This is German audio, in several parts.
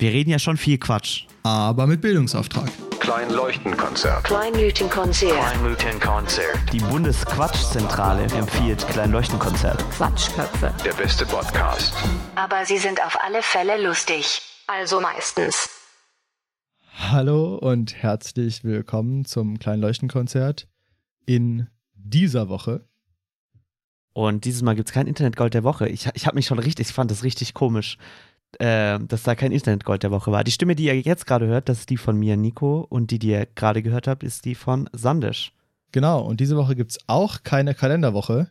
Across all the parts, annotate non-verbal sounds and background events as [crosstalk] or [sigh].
Wir reden ja schon viel Quatsch. Aber mit Bildungsauftrag. Kleinleuchtenkonzert. Kleinleuchtenkonzert. Kleinleuchtenkonzert. Die Bundesquatschzentrale empfiehlt Kleinleuchtenkonzert. Quatschköpfe. Der beste Podcast. Aber sie sind auf alle Fälle lustig. Also meistens. Hallo und herzlich willkommen zum Kleinleuchtenkonzert in dieser Woche. Und dieses Mal gibt es kein Internetgold der Woche. Ich, ich habe mich schon richtig, ich fand das richtig komisch, äh, dass da kein Internetgold der Woche war. Die Stimme, die ihr jetzt gerade hört, das ist die von mir, Nico. Und die, die ihr gerade gehört habt, ist die von Sandisch. Genau, und diese Woche gibt es auch keine Kalenderwoche,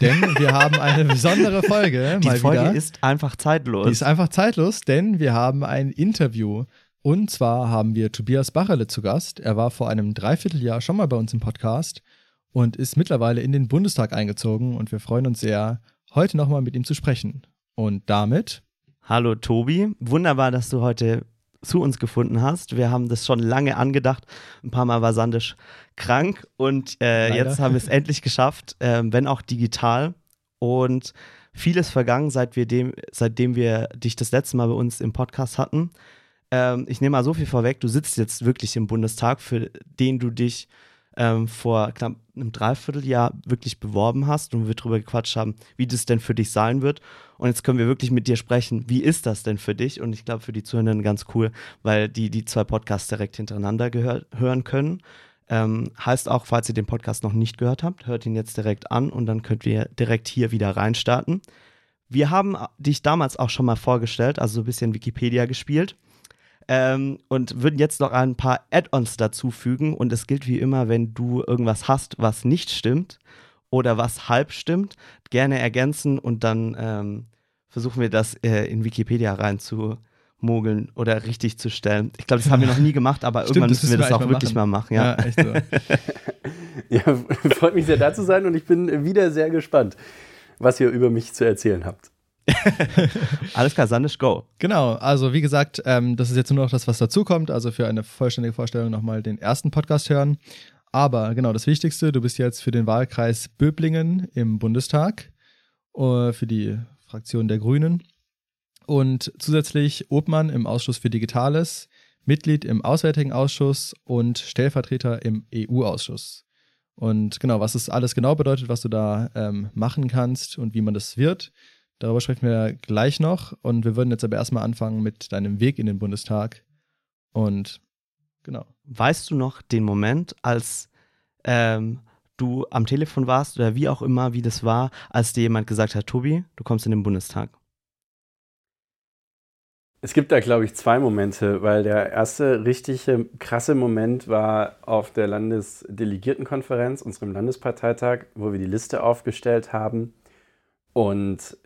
denn wir [laughs] haben eine besondere Folge. Die Folge wieder. ist einfach zeitlos. Die ist einfach zeitlos, denn wir haben ein Interview. Und zwar haben wir Tobias Bacherle zu Gast. Er war vor einem Dreivierteljahr schon mal bei uns im Podcast und ist mittlerweile in den Bundestag eingezogen. Und wir freuen uns sehr, heute nochmal mit ihm zu sprechen. Und damit, Hallo Tobi, wunderbar, dass du heute zu uns gefunden hast. Wir haben das schon lange angedacht. Ein paar Mal war Sandisch krank und äh, jetzt haben wir es [laughs] endlich geschafft, ähm, wenn auch digital. Und vieles vergangen, seit wir dem, seitdem wir dich das letzte Mal bei uns im Podcast hatten. Ähm, ich nehme mal so viel vorweg, du sitzt jetzt wirklich im Bundestag, für den du dich ähm, vor knapp einem Dreivierteljahr wirklich beworben hast und wir darüber gequatscht haben, wie das denn für dich sein wird. Und jetzt können wir wirklich mit dir sprechen, wie ist das denn für dich? Und ich glaube, für die Zuhörenden ganz cool, weil die die zwei Podcasts direkt hintereinander hören können. Ähm, heißt auch, falls ihr den Podcast noch nicht gehört habt, hört ihn jetzt direkt an und dann könnt ihr direkt hier wieder reinstarten. Wir haben dich damals auch schon mal vorgestellt, also so ein bisschen Wikipedia gespielt. Ähm, und würden jetzt noch ein paar Add-ons dazufügen. Und es gilt wie immer, wenn du irgendwas hast, was nicht stimmt oder was halb stimmt, gerne ergänzen und dann ähm, versuchen wir das äh, in Wikipedia reinzumogeln oder richtig zu stellen. Ich glaube, das haben wir noch nie gemacht, aber [laughs] Stimmt, irgendwann müssen wir das auch eigentlich wirklich mal mal machen. Ja. echt so. [laughs] Ja, [laughs] freut mich sehr da zu sein und ich bin wieder sehr gespannt, was ihr über mich zu erzählen habt. [laughs] Alles klar, Sandisch, go. Genau, also wie gesagt, ähm, das ist jetzt nur noch das, was dazukommt. Also für eine vollständige Vorstellung nochmal den ersten Podcast hören. Aber genau, das Wichtigste, du bist jetzt für den Wahlkreis Böblingen im Bundestag, äh, für die Fraktion der Grünen. Und zusätzlich Obmann im Ausschuss für Digitales, Mitglied im Auswärtigen Ausschuss und Stellvertreter im EU-Ausschuss. Und genau, was das alles genau bedeutet, was du da ähm, machen kannst und wie man das wird, Darüber sprechen wir gleich noch. Und wir würden jetzt aber erstmal anfangen mit deinem Weg in den Bundestag. Und genau. Weißt du noch den Moment, als ähm, du am Telefon warst oder wie auch immer, wie das war, als dir jemand gesagt hat, Tobi, du kommst in den Bundestag? Es gibt da, glaube ich, zwei Momente, weil der erste richtige krasse Moment war auf der Landesdelegiertenkonferenz, unserem Landesparteitag, wo wir die Liste aufgestellt haben. Und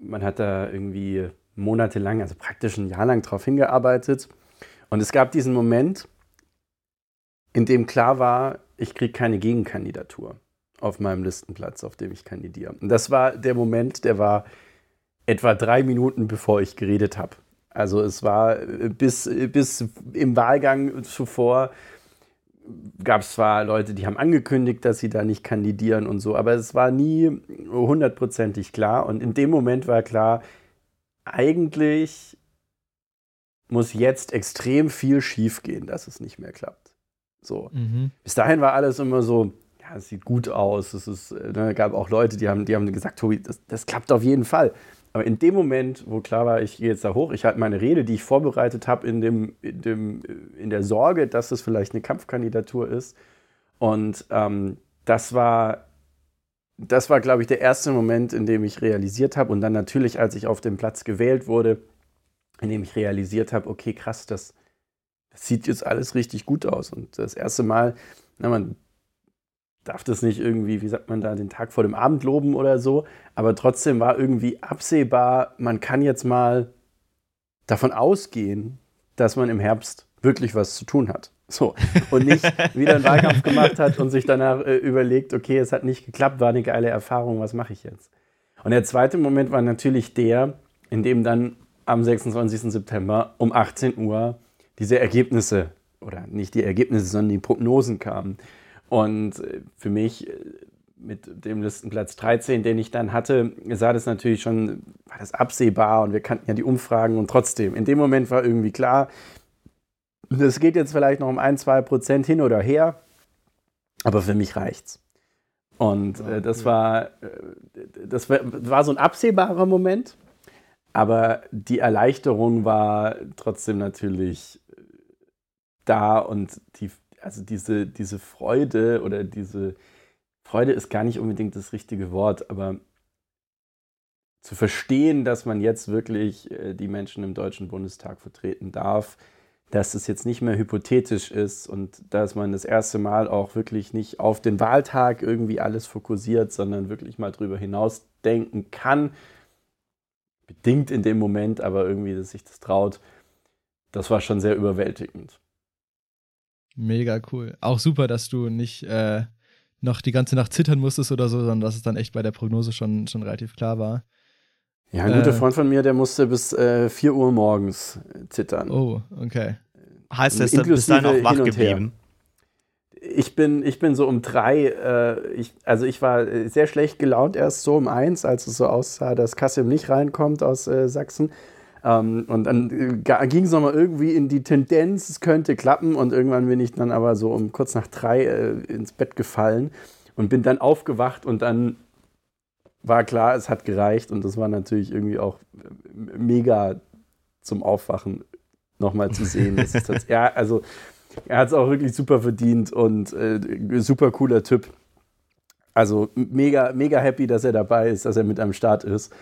man hat da irgendwie monatelang, also praktisch ein Jahr lang drauf hingearbeitet. Und es gab diesen Moment, in dem klar war, ich kriege keine Gegenkandidatur auf meinem Listenplatz, auf dem ich kandidiere. Und das war der Moment, der war etwa drei Minuten, bevor ich geredet habe. Also es war bis, bis im Wahlgang zuvor gab es zwar Leute, die haben angekündigt, dass sie da nicht kandidieren und so, aber es war nie hundertprozentig klar. Und in dem Moment war klar, eigentlich muss jetzt extrem viel schiefgehen, dass es nicht mehr klappt. So. Mhm. Bis dahin war alles immer so, ja, es sieht gut aus. Es ist, ne, gab auch Leute, die haben, die haben gesagt, Tobi, das, das klappt auf jeden Fall. Aber in dem Moment, wo klar war, ich gehe jetzt da hoch, ich hatte meine Rede, die ich vorbereitet habe, in, dem, in, dem, in der Sorge, dass es vielleicht eine Kampfkandidatur ist. Und ähm, das war, das war, glaube ich, der erste Moment, in dem ich realisiert habe. Und dann natürlich, als ich auf dem Platz gewählt wurde, in dem ich realisiert habe, okay, krass, das, das sieht jetzt alles richtig gut aus. Und das erste Mal, na, man darf das nicht irgendwie, wie sagt man da, den Tag vor dem Abend loben oder so, aber trotzdem war irgendwie absehbar, man kann jetzt mal davon ausgehen, dass man im Herbst wirklich was zu tun hat. So. Und nicht wieder einen Wahlkampf gemacht hat und sich danach äh, überlegt, okay, es hat nicht geklappt, war eine geile Erfahrung, was mache ich jetzt? Und der zweite Moment war natürlich der, in dem dann am 26. September um 18 Uhr diese Ergebnisse, oder nicht die Ergebnisse, sondern die Prognosen kamen. Und äh, für mich äh, mit dem Listenplatz 13, den ich dann hatte, sah das natürlich schon, war das absehbar und wir kannten ja die Umfragen und trotzdem, in dem Moment war irgendwie klar, das geht jetzt vielleicht noch um ein, zwei Prozent hin oder her, aber für mich reicht's. Und äh, das war, äh, das war, war so ein absehbarer Moment, aber die Erleichterung war trotzdem natürlich da und die, also diese, diese Freude oder diese Freude ist gar nicht unbedingt das richtige Wort, aber zu verstehen, dass man jetzt wirklich äh, die Menschen im Deutschen Bundestag vertreten darf, dass es jetzt nicht mehr hypothetisch ist und dass man das erste Mal auch wirklich nicht auf den Wahltag irgendwie alles fokussiert, sondern wirklich mal drüber hinaus denken kann. Bedingt in dem Moment, aber irgendwie, dass sich das traut. Das war schon sehr überwältigend. Mega cool. Auch super, dass du nicht äh, noch die ganze Nacht zittern musstest oder so, sondern dass es dann echt bei der Prognose schon, schon relativ klar war. Ja, ein guter äh, Freund von mir, der musste bis äh, 4 Uhr morgens zittern. Oh, okay. Heißt das, du bist dann auch wach geblieben? Ich bin, ich bin so um drei, äh, ich, also ich war sehr schlecht gelaunt erst so um eins, als es so aussah, dass Kassim nicht reinkommt aus äh, Sachsen. Ähm, und dann äh, ging es nochmal irgendwie in die Tendenz, es könnte klappen. Und irgendwann bin ich dann aber so um kurz nach drei äh, ins Bett gefallen und bin dann aufgewacht und dann war klar, es hat gereicht. Und das war natürlich irgendwie auch äh, mega zum Aufwachen nochmal zu sehen. [laughs] Ja, also er hat es auch wirklich super verdient und äh, super cooler Typ. Also mega, mega happy, dass er dabei ist, dass er mit am Start ist.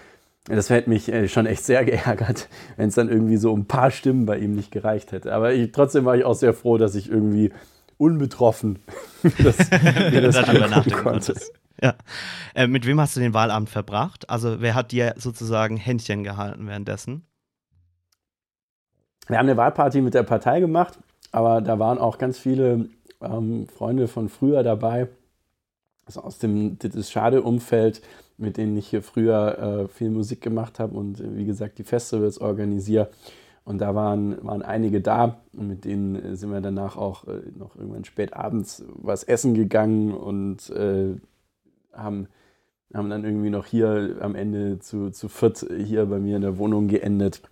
Das hätte mich äh, schon echt sehr [laughs] geärgert, wenn es dann irgendwie so ein paar Stimmen bei ihm nicht gereicht hätte. Aber ich, trotzdem war ich auch sehr froh, dass ich irgendwie unbetroffen [laughs] das, mir [laughs] das darüber nachdenken konnte. Ja. Äh, mit wem hast du den Wahlabend verbracht? Also wer hat dir sozusagen Händchen gehalten währenddessen? Wir haben eine Wahlparty mit der Partei gemacht, aber da waren auch ganz viele ähm, Freunde von früher dabei, also aus dem das Schade-Umfeld mit denen ich hier früher äh, viel Musik gemacht habe und äh, wie gesagt die Festivals organisiere. Und da waren, waren einige da und mit denen äh, sind wir danach auch äh, noch irgendwann spät abends was essen gegangen und äh, haben, haben dann irgendwie noch hier am Ende zu, zu viert hier bei mir in der Wohnung geendet.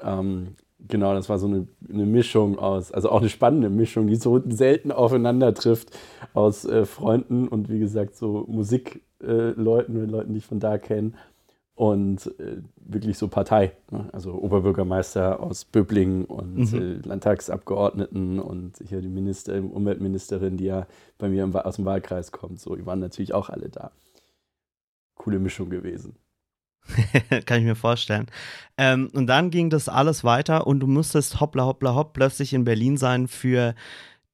Ähm, genau, das war so eine, eine, Mischung aus, also auch eine spannende Mischung, die so selten aufeinander trifft, aus äh, Freunden und wie gesagt so Musik äh, Leuten, mit Leuten, die ich von da kenne. Und äh, wirklich so Partei. Ne? Also Oberbürgermeister aus Böblingen und mhm. äh, Landtagsabgeordneten und hier die Minister, Umweltministerin, die ja bei mir im, aus dem Wahlkreis kommt. So, die waren natürlich auch alle da. Coole Mischung gewesen. [laughs] Kann ich mir vorstellen. Ähm, und dann ging das alles weiter und du musstest hoppla hoppla hopp plötzlich in Berlin sein für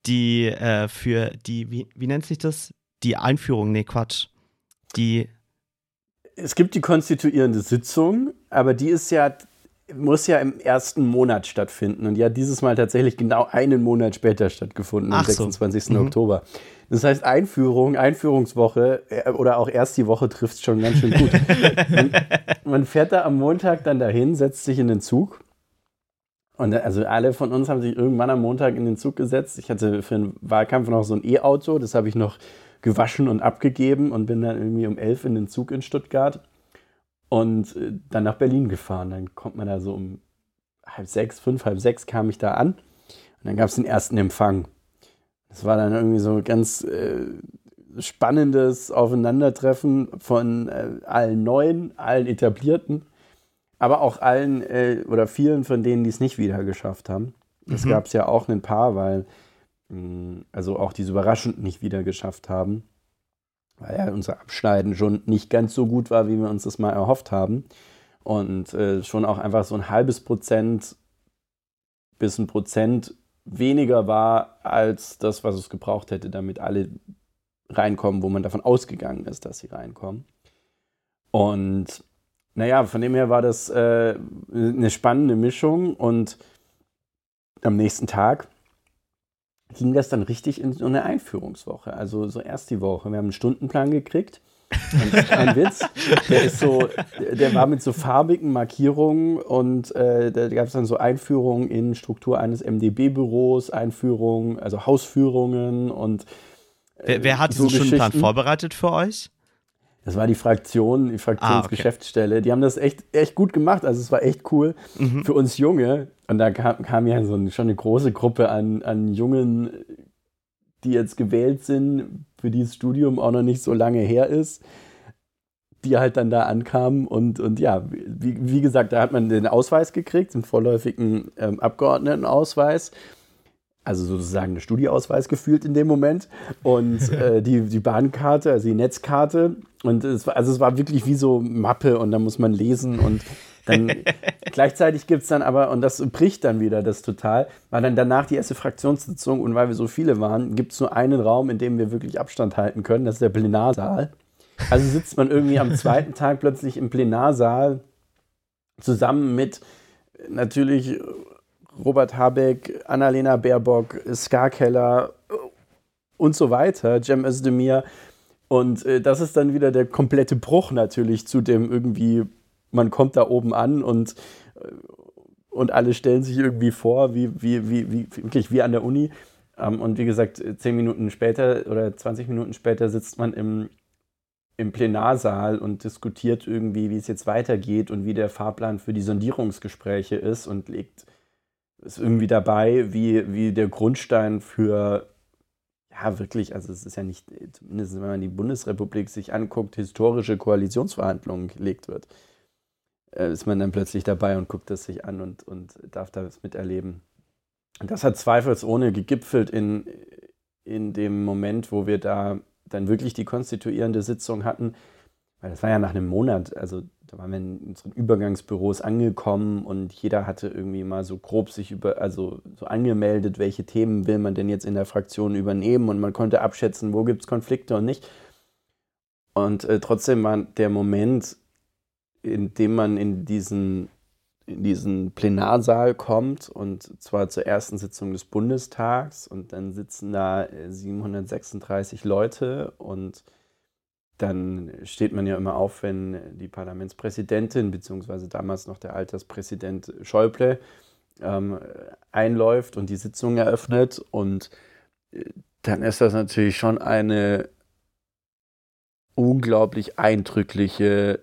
die, äh, für die, wie, wie nennt sich das? Die Einführung, nee, Quatsch die. Es gibt die konstituierende Sitzung, aber die ist ja, muss ja im ersten Monat stattfinden. Und die hat dieses Mal tatsächlich genau einen Monat später stattgefunden, am 26. So. Mhm. Oktober. Das heißt, Einführung, Einführungswoche äh, oder auch erst die Woche trifft es schon ganz schön gut. [laughs] man, man fährt da am Montag dann dahin, setzt sich in den Zug. Und also alle von uns haben sich irgendwann am Montag in den Zug gesetzt. Ich hatte für den Wahlkampf noch so ein E-Auto, das habe ich noch gewaschen und abgegeben und bin dann irgendwie um elf in den Zug in Stuttgart und äh, dann nach Berlin gefahren. Dann kommt man da so um halb sechs, fünf, halb sechs kam ich da an und dann gab es den ersten Empfang. Das war dann irgendwie so ganz äh, spannendes Aufeinandertreffen von äh, allen Neuen, allen Etablierten, aber auch allen äh, oder vielen von denen, die es nicht wieder geschafft haben. Das mhm. gab es ja auch ein paar, weil also auch diese überraschend nicht wieder geschafft haben, weil ja unser Abschneiden schon nicht ganz so gut war, wie wir uns das mal erhofft haben. Und äh, schon auch einfach so ein halbes Prozent bis ein Prozent weniger war als das, was es gebraucht hätte, damit alle reinkommen, wo man davon ausgegangen ist, dass sie reinkommen. Und naja, von dem her war das äh, eine spannende Mischung und am nächsten Tag ging das dann richtig in so eine Einführungswoche. Also so erst die Woche. Wir haben einen Stundenplan gekriegt. Und [laughs] ein Witz, der ist so, der war mit so farbigen Markierungen und äh, da gab es dann so Einführungen in Struktur eines MDB-Büros, Einführungen, also Hausführungen und äh, wer, wer, hat so diesen Stundenplan vorbereitet für euch? Das war die Fraktion, die Fraktionsgeschäftsstelle. Ah, okay. Die haben das echt, echt gut gemacht. Also es war echt cool mhm. für uns Junge. Und da kam, kam ja so ein, schon eine große Gruppe an, an Jungen, die jetzt gewählt sind, für die das Studium auch noch nicht so lange her ist, die halt dann da ankamen. Und, und ja, wie, wie gesagt, da hat man den Ausweis gekriegt, den vorläufigen ähm, Abgeordnetenausweis also sozusagen eine Studieausweis gefühlt in dem Moment und [laughs] äh, die, die Bahnkarte, also die Netzkarte und es war, also es war wirklich wie so Mappe und da muss man lesen und dann [laughs] gleichzeitig gibt es dann aber, und das bricht dann wieder das total, war dann danach die erste Fraktionssitzung und weil wir so viele waren, gibt es nur einen Raum, in dem wir wirklich Abstand halten können, das ist der Plenarsaal. Also sitzt man irgendwie am zweiten Tag plötzlich im Plenarsaal zusammen mit natürlich Robert Habeck, Annalena Baerbock, Ska Keller und so weiter, Cem Özdemir. Und äh, das ist dann wieder der komplette Bruch natürlich zu dem irgendwie, man kommt da oben an und, äh, und alle stellen sich irgendwie vor, wie, wie, wie, wie wirklich wie an der Uni. Ähm, und wie gesagt, zehn Minuten später oder 20 Minuten später sitzt man im, im Plenarsaal und diskutiert irgendwie, wie es jetzt weitergeht und wie der Fahrplan für die Sondierungsgespräche ist und legt ist irgendwie dabei, wie, wie der Grundstein für, ja, wirklich, also es ist ja nicht, zumindest wenn man die Bundesrepublik sich anguckt, historische Koalitionsverhandlungen gelegt wird, äh, ist man dann plötzlich dabei und guckt das sich an und, und darf das miterleben. Und das hat zweifelsohne gegipfelt in, in dem Moment, wo wir da dann wirklich die konstituierende Sitzung hatten, weil das war ja nach einem Monat, also da waren wir in unseren Übergangsbüros angekommen und jeder hatte irgendwie mal so grob sich über, also so angemeldet, welche Themen will man denn jetzt in der Fraktion übernehmen und man konnte abschätzen, wo gibt es Konflikte und nicht. Und äh, trotzdem war der Moment, in dem man in diesen, in diesen Plenarsaal kommt und zwar zur ersten Sitzung des Bundestags und dann sitzen da 736 äh, Leute und dann steht man ja immer auf, wenn die Parlamentspräsidentin, beziehungsweise damals noch der Alterspräsident Schäuble, ähm, einläuft und die Sitzung eröffnet. Und äh, dann ist das natürlich schon eine unglaublich eindrückliche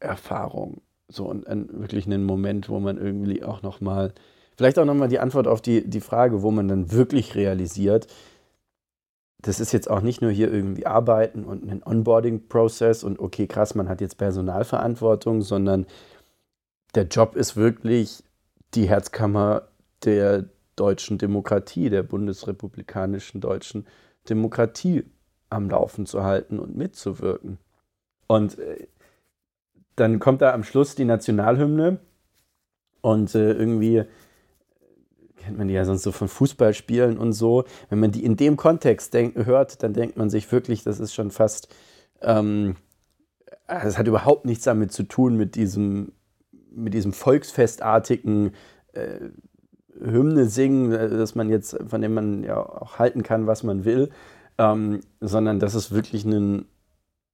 Erfahrung. So und ein, wirklich einen Moment, wo man irgendwie auch nochmal, vielleicht auch nochmal die Antwort auf die, die Frage, wo man dann wirklich realisiert, das ist jetzt auch nicht nur hier irgendwie arbeiten und ein Onboarding-Prozess und okay, krass, man hat jetzt Personalverantwortung, sondern der Job ist wirklich die Herzkammer der deutschen Demokratie, der bundesrepublikanischen deutschen Demokratie am Laufen zu halten und mitzuwirken. Und äh, dann kommt da am Schluss die Nationalhymne und äh, irgendwie kennt man die ja sonst so von Fußballspielen und so. Wenn man die in dem Kontext denk, hört, dann denkt man sich wirklich, das ist schon fast, ähm, das hat überhaupt nichts damit zu tun mit diesem, mit diesem volksfestartigen äh, Hymne singen, äh, dass man jetzt, von dem man ja auch halten kann, was man will, ähm, sondern das ist wirklich ein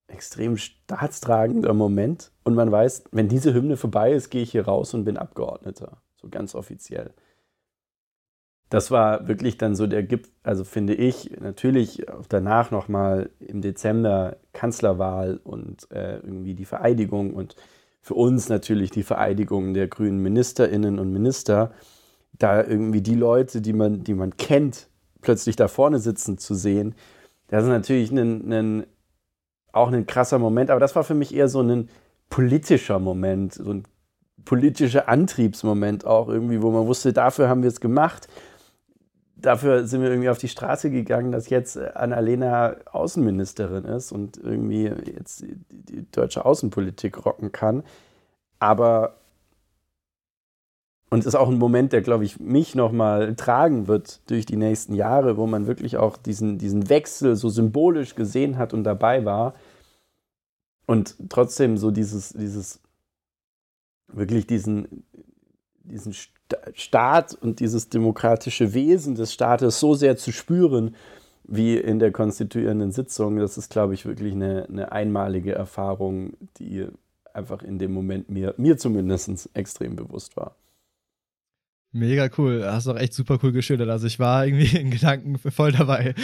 extrem staatstragender Moment. Und man weiß, wenn diese Hymne vorbei ist, gehe ich hier raus und bin Abgeordneter. So ganz offiziell das war wirklich dann so der Gipfel, also finde ich, natürlich danach nochmal im Dezember Kanzlerwahl und äh, irgendwie die Vereidigung und für uns natürlich die Vereidigung der grünen Ministerinnen und Minister, da irgendwie die Leute, die man, die man kennt, plötzlich da vorne sitzen zu sehen, das ist natürlich ein, ein, auch ein krasser Moment, aber das war für mich eher so ein politischer Moment, so ein politischer Antriebsmoment auch irgendwie, wo man wusste, dafür haben wir es gemacht dafür sind wir irgendwie auf die Straße gegangen, dass jetzt Annalena Außenministerin ist und irgendwie jetzt die, die deutsche Außenpolitik rocken kann. Aber und es ist auch ein Moment, der, glaube ich, mich nochmal tragen wird durch die nächsten Jahre, wo man wirklich auch diesen, diesen Wechsel so symbolisch gesehen hat und dabei war. Und trotzdem so dieses, dieses, wirklich diesen, diesen Staat und dieses demokratische Wesen des Staates so sehr zu spüren wie in der konstituierenden Sitzung, das ist, glaube ich, wirklich eine, eine einmalige Erfahrung, die einfach in dem Moment mir, mir zumindest extrem bewusst war. Mega cool. Hast auch echt super cool geschildert. Also ich war irgendwie in Gedanken voll dabei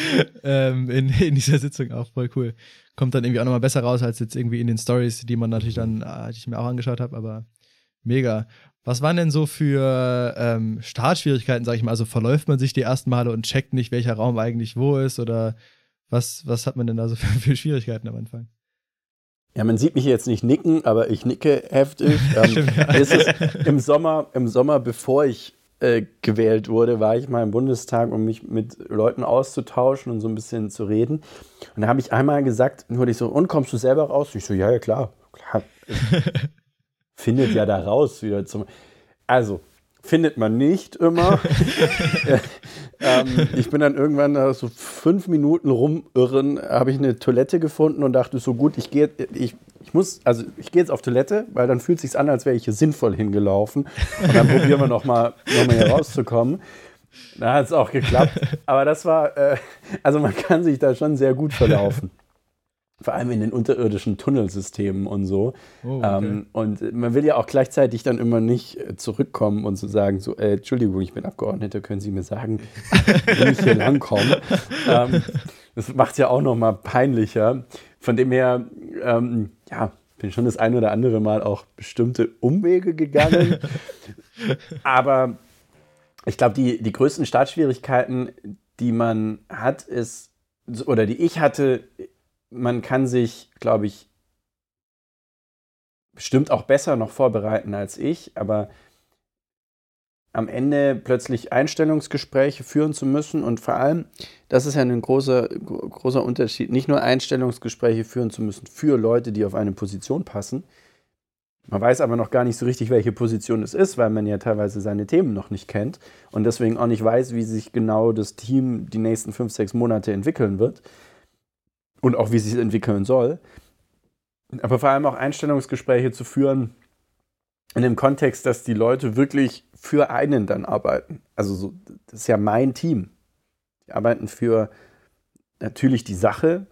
ähm, in, in dieser Sitzung auch voll cool. Kommt dann irgendwie auch nochmal besser raus als jetzt irgendwie in den Stories, die man natürlich dann, äh, die ich mir auch angeschaut habe, aber mega. Was waren denn so für ähm, Startschwierigkeiten, sag ich mal? Also verläuft man sich die ersten Male und checkt nicht, welcher Raum eigentlich wo ist oder was, was hat man denn da so [laughs] für, für Schwierigkeiten am Anfang? Ja, man sieht mich jetzt nicht nicken, aber ich nicke heftig. [laughs] ähm, ist es im Sommer, im Sommer, bevor ich äh, gewählt wurde, war ich mal im Bundestag, um mich mit Leuten auszutauschen und so ein bisschen zu reden. Und da habe ich einmal gesagt, wurde ich so, und kommst du selber raus? Ich so, ja, ja, klar, klar. [laughs] Findet ja da raus wieder zum. Also, findet man nicht immer. [laughs] ähm, ich bin dann irgendwann so fünf Minuten rumirren, habe ich eine Toilette gefunden und dachte so gut, ich gehe, ich, ich muss, also ich gehe jetzt auf Toilette, weil dann fühlt es sich an, als wäre ich hier sinnvoll hingelaufen. Und dann probieren wir nochmal noch mal hier rauszukommen. Da hat es auch geklappt. Aber das war, äh, also man kann sich da schon sehr gut verlaufen. Vor allem in den unterirdischen Tunnelsystemen und so. Oh, okay. ähm, und man will ja auch gleichzeitig dann immer nicht äh, zurückkommen und zu so sagen, so, äh, Entschuldigung, ich bin Abgeordneter, können Sie mir sagen, [laughs] wie ich hier langkomme? ähm, das macht es ja auch noch mal peinlicher. Von dem her, ähm, ja, bin schon das ein oder andere Mal auch bestimmte Umwege gegangen. [laughs] Aber ich glaube, die, die größten Startschwierigkeiten, die man hat, ist, oder die ich hatte, man kann sich, glaube ich, bestimmt auch besser noch vorbereiten als ich, aber am Ende plötzlich Einstellungsgespräche führen zu müssen und vor allem, das ist ja ein großer, großer Unterschied, nicht nur Einstellungsgespräche führen zu müssen für Leute, die auf eine Position passen. Man weiß aber noch gar nicht so richtig, welche Position es ist, weil man ja teilweise seine Themen noch nicht kennt und deswegen auch nicht weiß, wie sich genau das Team die nächsten fünf, sechs Monate entwickeln wird und auch wie sich entwickeln soll. Aber vor allem auch Einstellungsgespräche zu führen in dem Kontext, dass die Leute wirklich für einen dann arbeiten. Also so, das ist ja mein Team. Die arbeiten für natürlich die Sache,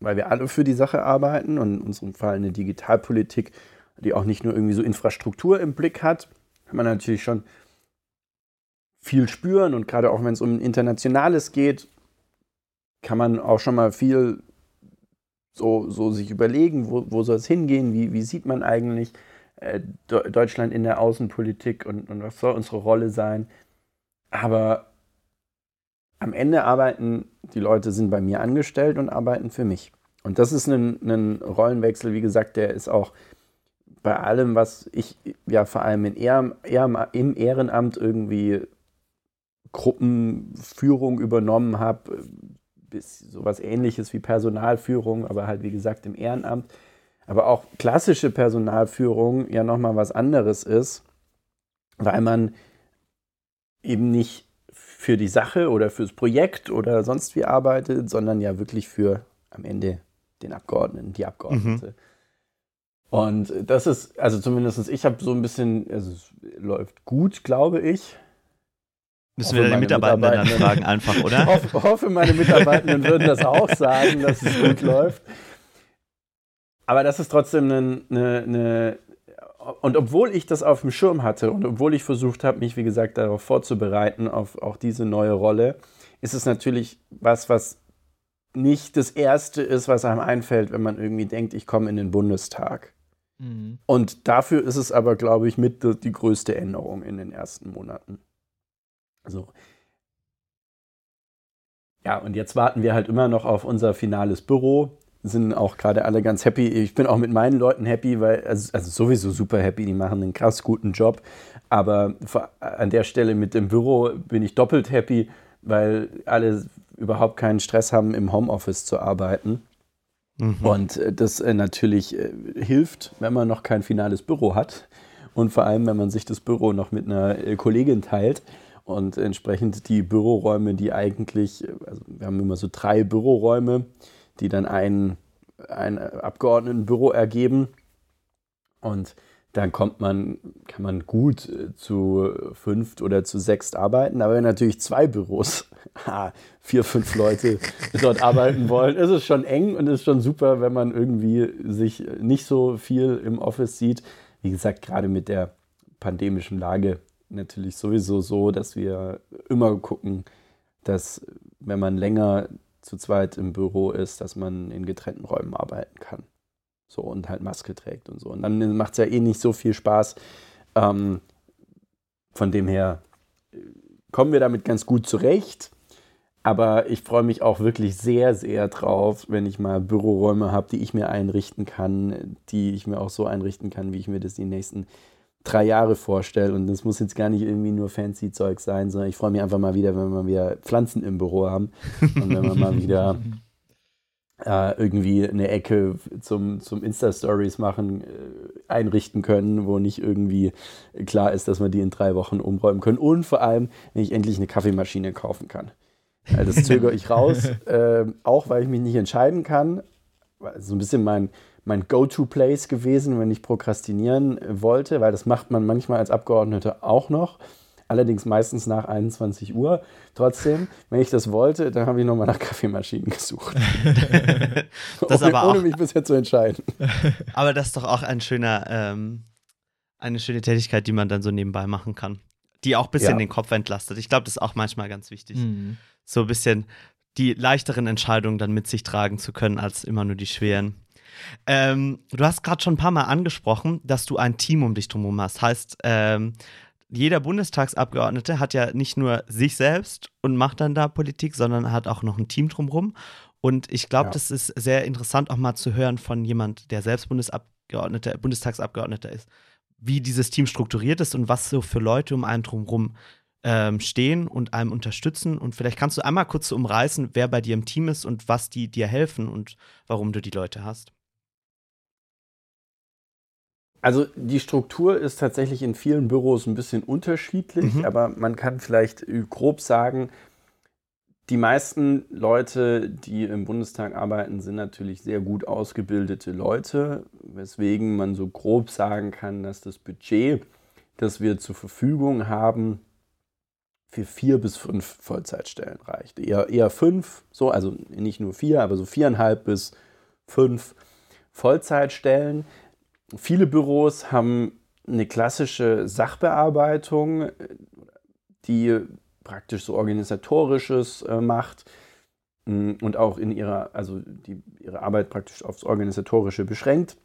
weil wir alle für die Sache arbeiten und in unserem Fall eine Digitalpolitik, die auch nicht nur irgendwie so Infrastruktur im Blick hat, kann man natürlich schon viel spüren und gerade auch wenn es um Internationales geht, kann man auch schon mal viel so, so sich überlegen, wo, wo soll es hingehen, wie, wie sieht man eigentlich äh, Deutschland in der Außenpolitik und, und was soll unsere Rolle sein. Aber am Ende arbeiten die Leute, sind bei mir angestellt und arbeiten für mich. Und das ist ein, ein Rollenwechsel, wie gesagt, der ist auch bei allem, was ich ja vor allem in Ehr, Ehr, im Ehrenamt irgendwie Gruppenführung übernommen habe, sowas ähnliches wie Personalführung, aber halt wie gesagt im Ehrenamt. Aber auch klassische Personalführung ja nochmal was anderes ist, weil man eben nicht für die Sache oder fürs Projekt oder sonst wie arbeitet, sondern ja wirklich für am Ende den Abgeordneten, die Abgeordnete. Mhm. Und das ist, also zumindest ich habe so ein bisschen, also es läuft gut, glaube ich. Müssen wir die Mitarbeitenden, Mitarbeitenden dann fragen einfach, oder? Ich [laughs] hoffe, hoffe, meine Mitarbeitenden würden das auch sagen, dass es gut [laughs] läuft. Aber das ist trotzdem eine, eine, eine, Und obwohl ich das auf dem Schirm hatte und obwohl ich versucht habe, mich, wie gesagt, darauf vorzubereiten, auf auch diese neue Rolle, ist es natürlich was, was nicht das Erste ist, was einem einfällt, wenn man irgendwie denkt, ich komme in den Bundestag. Mhm. Und dafür ist es aber, glaube ich, mit die größte Änderung in den ersten Monaten. So. Ja, und jetzt warten wir halt immer noch auf unser finales Büro. Sind auch gerade alle ganz happy. Ich bin auch mit meinen Leuten happy, weil, also, also sowieso super happy, die machen einen krass guten Job. Aber an der Stelle mit dem Büro bin ich doppelt happy, weil alle überhaupt keinen Stress haben, im Homeoffice zu arbeiten. Mhm. Und äh, das äh, natürlich äh, hilft, wenn man noch kein finales Büro hat. Und vor allem, wenn man sich das Büro noch mit einer Kollegin teilt und entsprechend die Büroräume, die eigentlich, also wir haben immer so drei Büroräume, die dann ein, ein Abgeordnetenbüro ergeben. Und dann kommt man, kann man gut äh, zu fünft oder zu sechst arbeiten. Aber wenn natürlich zwei Büros, [laughs] vier, fünf Leute dort arbeiten wollen, ist es schon eng und ist schon super, wenn man irgendwie sich nicht so viel im Office sieht. Wie gesagt, gerade mit der pandemischen Lage natürlich sowieso so, dass wir immer gucken, dass wenn man länger zu zweit im Büro ist, dass man in getrennten Räumen arbeiten kann. So und halt Maske trägt und so. Und dann macht es ja eh nicht so viel Spaß. Ähm, von dem her äh, kommen wir damit ganz gut zurecht. Aber ich freue mich auch wirklich sehr, sehr drauf, wenn ich mal Büroräume habe, die ich mir einrichten kann, die ich mir auch so einrichten kann, wie ich mir das die nächsten drei Jahre vorstelle. Und das muss jetzt gar nicht irgendwie nur fancy Zeug sein, sondern ich freue mich einfach mal wieder, wenn wir wieder Pflanzen im Büro haben und wenn wir mal [laughs] wieder äh, irgendwie eine Ecke zum, zum Insta-Stories machen, äh, einrichten können, wo nicht irgendwie klar ist, dass wir die in drei Wochen umräumen können. Und vor allem, wenn ich endlich eine Kaffeemaschine kaufen kann. Also das zögere ich raus, [laughs] äh, auch weil ich mich nicht entscheiden kann. So ein bisschen mein, mein Go-To-Place gewesen, wenn ich prokrastinieren wollte, weil das macht man manchmal als Abgeordneter auch noch. Allerdings meistens nach 21 Uhr. Trotzdem, wenn ich das wollte, dann habe ich nochmal nach Kaffeemaschinen gesucht. [laughs] das ohne, aber auch, ohne mich bisher zu entscheiden. [laughs] aber das ist doch auch ein schöner, ähm, eine schöne Tätigkeit, die man dann so nebenbei machen kann. Die auch ein bisschen Ja. den Kopf entlastet. Ich glaube, das ist auch manchmal ganz wichtig. Mhm. so ein bisschen die leichteren Entscheidungen dann mit sich tragen zu können, als immer nur die schweren. Ähm, du hast gerade schon ein paar Mal angesprochen, dass du ein Team um dich drumherum hast. Heißt, ähm, jeder Bundestagsabgeordnete hat ja nicht nur sich selbst und macht dann da Politik, sondern hat auch noch ein Team drumherum. Und ich glaube, Ja. das ist sehr interessant auch mal zu hören von jemand, der selbst Bundesabgeordneter, Bundestagsabgeordneter ist, wie dieses Team strukturiert ist und was so für Leute um einen drumherum ähm, stehen und einem unterstützen. Und vielleicht kannst du einmal kurz so umreißen, wer bei dir im Team ist und was die dir helfen und warum du die Leute hast. Also die Struktur ist tatsächlich in vielen Büros ein bisschen unterschiedlich, Mhm. aber man kann vielleicht äh, grob sagen, die meisten Leute, die im Bundestag arbeiten, sind natürlich sehr gut ausgebildete Leute, weswegen man so grob sagen kann, dass das Budget, das wir zur Verfügung haben, für vier bis fünf Vollzeitstellen reicht. Eher, eher fünf, so, also nicht nur vier, aber so viereinhalb bis fünf Vollzeitstellen. Viele Büros haben eine klassische Sachbearbeitung, die praktisch so organisatorisches äh, macht mh, und auch in ihrer, also die, ihre Arbeit praktisch aufs Organisatorische beschränkt.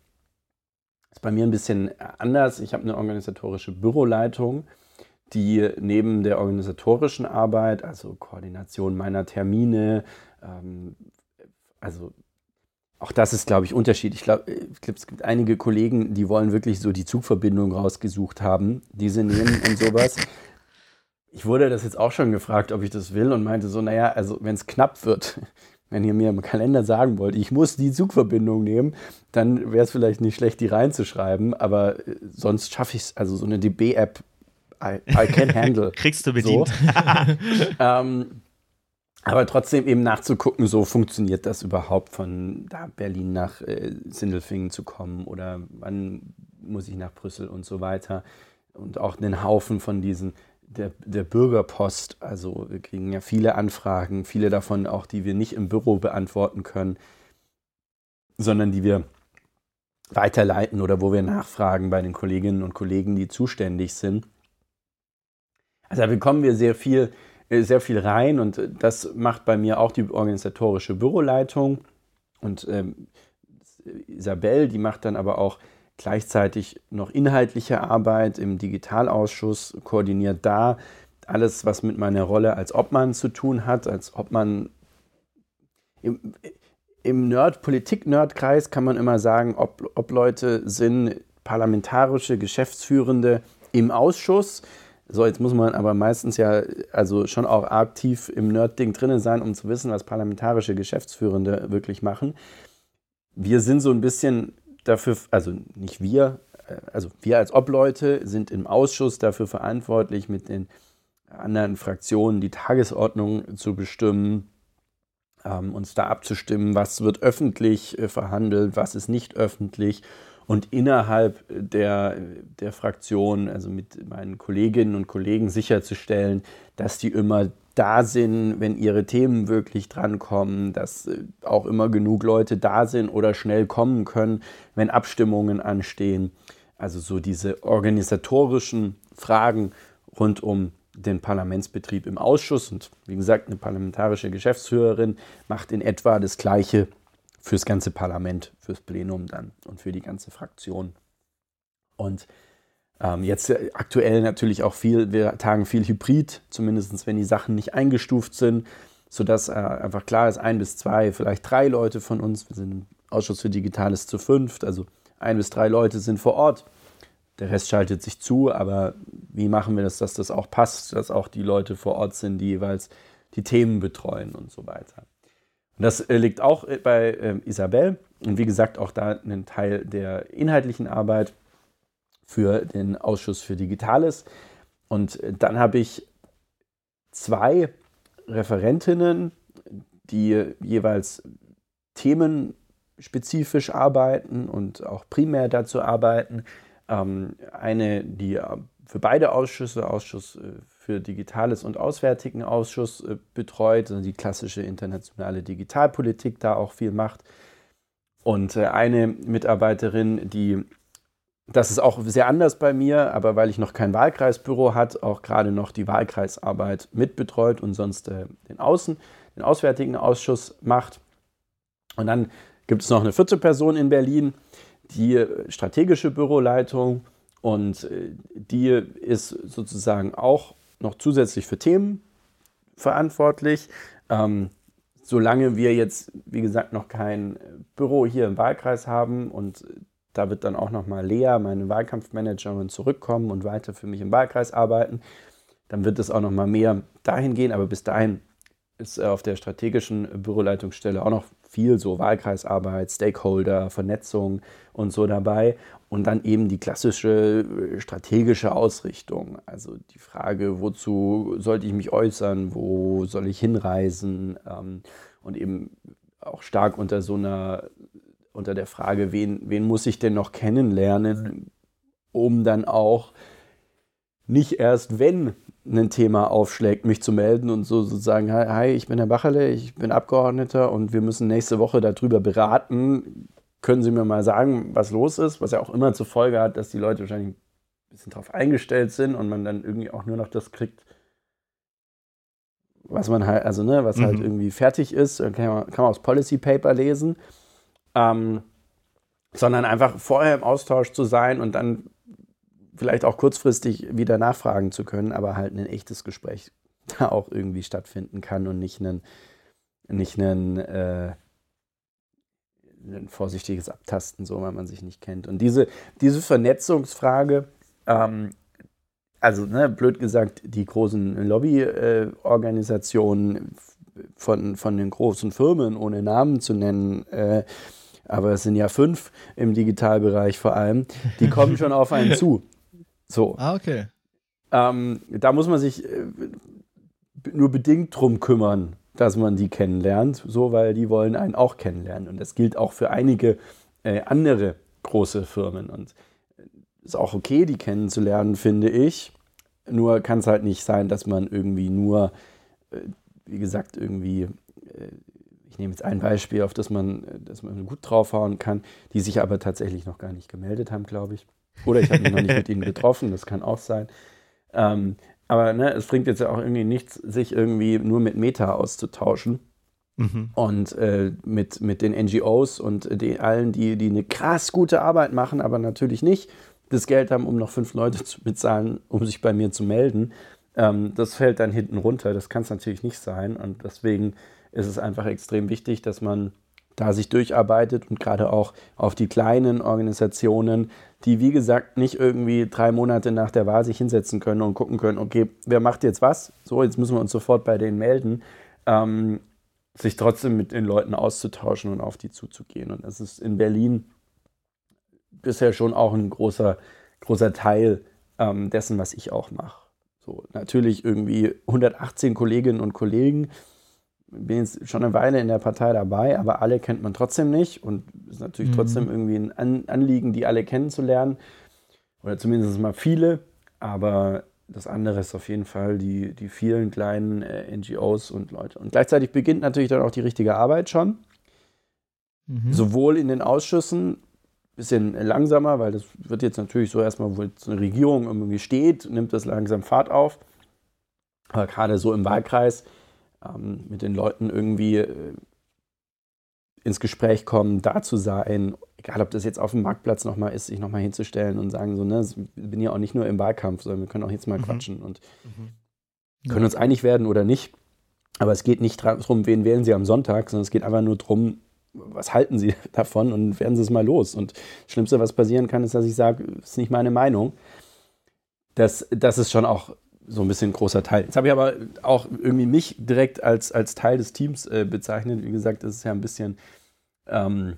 Ist bei mir ein bisschen anders. Ich habe eine organisatorische Büroleitung, die neben der organisatorischen Arbeit, also Koordination meiner Termine, ähm, also auch das ist, glaube ich, Unterschied. Ich glaube, glaub, es gibt einige Kollegen, die wollen wirklich so die Zugverbindung rausgesucht haben, die sie nehmen und sowas. Ich wurde das jetzt auch schon gefragt, ob ich das will und meinte so, naja, also wenn es knapp wird, [laughs] wenn ihr mir im Kalender sagen wollt, ich muss die Zugverbindung nehmen, dann wäre es vielleicht nicht schlecht, die reinzuschreiben, aber äh, sonst schaffe ich es, also so eine DB-App, I, I can handle. [laughs] Kriegst du So. bedient. [laughs] ähm, aber trotzdem eben nachzugucken, so funktioniert das überhaupt von da Berlin nach äh, Sindelfingen zu kommen oder wann muss ich nach Brüssel und so weiter. Und auch einen Haufen von diesen, der, der Bürgerpost, also wir kriegen ja viele Anfragen, viele davon auch, die wir nicht im Büro beantworten können, sondern die wir weiterleiten oder wo wir nachfragen bei den Kolleginnen und Kollegen, die zuständig sind. Also da bekommen wir sehr viel, sehr viel rein und äh, das macht bei mir auch die organisatorische Büroleitung. Und ähm, Isabel, die macht dann aber auch gleichzeitig noch inhaltliche Arbeit im Digitalausschuss, koordiniert da alles, was mit meiner Rolle als Obmann zu tun hat. Als Obmann im, im Nerd, Politik-Nerd-Kreis kann man immer sagen, ob, ob Leute sind parlamentarische Geschäftsführende im Ausschuss. So, jetzt muss man aber meistens ja also schon auch aktiv im Nerd-Ding drin sein, um zu wissen, was parlamentarische Geschäftsführende wirklich machen. Wir sind so ein bisschen dafür, also nicht wir, äh, also wir als Obleute sind im Ausschuss dafür verantwortlich, mit den anderen Fraktionen die Tagesordnung zu bestimmen, ähm, uns da abzustimmen, was wird öffentlich äh, verhandelt, was ist nicht öffentlich und innerhalb der, der Fraktion, also mit meinen Kolleginnen und Kollegen sicherzustellen, dass die immer da sind, wenn ihre Themen wirklich drankommen, dass äh, auch immer genug Leute da sind oder schnell kommen können, wenn Abstimmungen anstehen. Also so diese organisatorischen Fragen rund um den Parlamentsbetrieb im Ausschuss. Und wie gesagt, eine parlamentarische Geschäftsführerin macht in etwa das Gleiche fürs ganze Parlament, fürs Plenum dann und für die ganze Fraktion. Und ähm, jetzt äh, aktuell natürlich auch viel, wir tagen viel Hybrid, zumindest wenn die Sachen nicht eingestuft sind, sodass äh, einfach klar ist, ein bis zwei, vielleicht drei Leute von uns, wir sind im Ausschuss für Digitales zu fünft, also ein bis drei Leute sind vor Ort. Der Rest schaltet sich zu, aber wie machen wir das, dass das auch passt, dass auch die Leute vor Ort sind, die jeweils die Themen betreuen und so weiter. Das äh, liegt auch äh, bei äh, Isabel und wie gesagt auch da ein Teil der inhaltlichen Arbeit für den Ausschuss für Digitales. Und äh, dann habe ich zwei Referentinnen, die jeweils themenspezifisch arbeiten und auch primär dazu arbeiten. Ähm, eine, die für beide Ausschüsse, Ausschuss äh, für Digitales und Auswärtigen Ausschuss betreut, also die klassische internationale Digitalpolitik da auch viel macht. Und eine Mitarbeiterin, die das ist auch sehr anders bei mir, aber weil ich noch kein Wahlkreisbüro hat, auch gerade noch die Wahlkreisarbeit mitbetreut und sonst äh, den Außen, den Auswärtigen Ausschuss macht. Und dann gibt es noch eine vierte Person in Berlin, die äh, strategische Büroleitung und äh, die ist sozusagen auch noch zusätzlich für Themen verantwortlich. Ähm, solange wir jetzt, wie gesagt, noch kein Büro hier im Wahlkreis haben und da wird dann auch nochmal Lea, meine Wahlkampfmanagerin, zurückkommen und weiter für mich im Wahlkreis arbeiten. Dann wird es auch nochmal mehr dahin gehen, aber bis dahin ist auf der strategischen Büroleitungsstelle auch noch viel so Wahlkreisarbeit, Stakeholder, Vernetzung und so dabei. Und dann eben die klassische strategische Ausrichtung. Also die Frage, wozu sollte ich mich äußern, wo soll ich hinreisen ähm, und eben auch stark unter so einer unter der Frage, wen, wen muss ich denn noch kennenlernen, um dann auch nicht erst, wenn ein Thema aufschlägt, mich zu melden und so sozusagen, hi, ich bin Herr Bacherle, ich bin Abgeordneter und wir müssen nächste Woche darüber beraten. Können Sie mir mal sagen, was los ist? Was ja auch immer zur Folge hat, dass die Leute wahrscheinlich ein bisschen darauf eingestellt sind und man dann irgendwie auch nur noch das kriegt, was man halt, also ne, was halt mhm. halt irgendwie fertig ist, kann man, kann man aus Policy Paper lesen ähm, sondern einfach vorher im Austausch zu sein und dann vielleicht auch kurzfristig wieder nachfragen zu können, aber halt ein echtes Gespräch [laughs] da auch irgendwie stattfinden kann und nicht ein, nicht ein, äh, ein vorsichtiges Abtasten, so weil man sich nicht kennt. Und diese, diese Vernetzungsfrage, ähm, also ne, blöd gesagt, die großen Lobbyorganisationen äh, von, von den großen Firmen, ohne Namen zu nennen, äh, aber es sind ja fünf im Digitalbereich vor allem, die kommen schon auf einen zu. So. [laughs] Ah, okay. Ähm, da muss man sich äh, nur bedingt drum kümmern, dass man die kennenlernt, so weil die wollen einen auch kennenlernen. Und das gilt auch für einige äh, andere große Firmen. Und äh, ist auch okay, die kennenzulernen, finde ich. Nur kann es halt nicht sein, dass man irgendwie nur, äh, wie gesagt, irgendwie äh, ich nehme jetzt ein Beispiel, auf das man, das man gut draufhauen kann, die sich aber tatsächlich noch gar nicht gemeldet haben, glaube ich. Oder ich habe mich noch nicht mit ihnen getroffen, das kann auch sein. Ähm, aber ne, es bringt jetzt ja auch irgendwie nichts, sich irgendwie nur mit Meta auszutauschen. Mhm. Und äh, mit, mit den NGOs und die, allen, die, die eine krass gute Arbeit machen, aber natürlich nicht das Geld haben, um noch fünf Leute zu bezahlen, um sich bei mir zu melden. Ähm, das fällt dann hinten runter. Das kann es natürlich nicht sein. Und deswegen ist es einfach extrem wichtig, dass man da sich durcharbeitet und gerade auch auf die kleinen Organisationen, die wie gesagt nicht irgendwie drei Monate nach der Wahl sich hinsetzen können und gucken können, okay, wer macht jetzt was? So, jetzt müssen wir uns sofort bei denen melden, ähm, sich trotzdem mit den Leuten auszutauschen und auf die zuzugehen. Und das ist in Berlin bisher schon auch ein großer, großer Teil ähm, dessen, was ich auch mache. So, natürlich irgendwie 118 Kolleginnen und Kollegen, bin jetzt schon eine Weile in der Partei dabei, aber alle kennt man trotzdem nicht und es ist natürlich mhm. trotzdem irgendwie ein Anliegen, die alle kennenzulernen oder zumindest mal viele, aber das andere ist auf jeden Fall die, die vielen kleinen äh, NGOs und Leute. Und gleichzeitig beginnt natürlich dann auch die richtige Arbeit schon, mhm. sowohl in den Ausschüssen bisschen langsamer, weil das wird jetzt natürlich so erstmal, wo jetzt eine Regierung irgendwie steht, nimmt das langsam Fahrt auf. Aber gerade so im Wahlkreis ähm, mit den Leuten irgendwie äh, ins Gespräch kommen, da zu sein, egal ob das jetzt auf dem Marktplatz nochmal ist, sich nochmal hinzustellen und sagen so, ne, ich bin ja auch nicht nur im Wahlkampf, sondern wir können auch jetzt mal mhm. quatschen und mhm. können uns einig werden oder nicht. Aber es geht nicht darum, wen wählen Sie am Sonntag, sondern es geht einfach nur darum, was halten Sie [laughs] davon und werden Sie es mal los. Und das Schlimmste, was passieren kann, ist, dass ich sage, das ist nicht meine Meinung. Das, das ist schon auch so ein bisschen großer Teil. Jetzt habe ich aber auch irgendwie mich direkt als, als Teil des Teams äh, bezeichnet. Wie gesagt, das ist ja ein bisschen, ähm,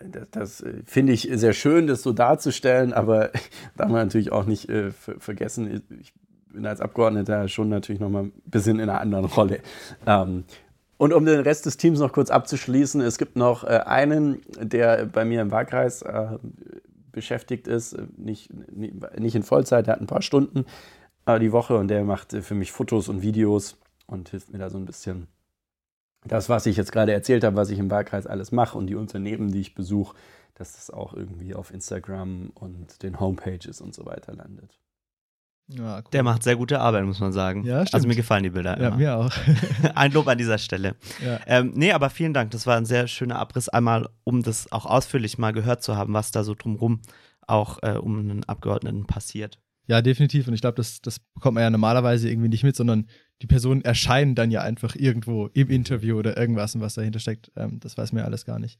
das, das äh, finde ich sehr schön, das so darzustellen, aber [laughs] darf man natürlich auch nicht äh, vergessen, ich bin als Abgeordneter schon natürlich noch mal ein bisschen in einer anderen Rolle. Ähm, und um den Rest des Teams noch kurz abzuschließen, es gibt noch äh, einen, der bei mir im Wahlkreis äh, beschäftigt ist, nicht, nicht in Vollzeit, der hat ein paar Stunden, die Woche und der macht äh, für mich Fotos und Videos und hilft mir da so ein bisschen. Das, was ich jetzt gerade erzählt habe, was ich im Wahlkreis alles mache und die Unternehmen, die ich besuche, dass das auch irgendwie auf Instagram und den Homepages und so weiter landet. Ja, cool. Der macht sehr gute Arbeit, muss man sagen. Ja, stimmt. Also mir gefallen die Bilder. Ja, immer. mir auch. [laughs] Ein Lob an dieser Stelle. Ja. Ähm, nee, aber vielen Dank. Das war ein sehr schöner Abriss, einmal, um das auch ausführlich mal gehört zu haben, was da so drumrum auch äh, um einen Abgeordneten passiert. Ja, definitiv. Und ich glaube, das, das bekommt man ja normalerweise irgendwie nicht mit, sondern die Personen erscheinen dann ja einfach irgendwo im Interview oder irgendwas, was dahinter steckt. Ähm, das weiß man ja alles gar nicht.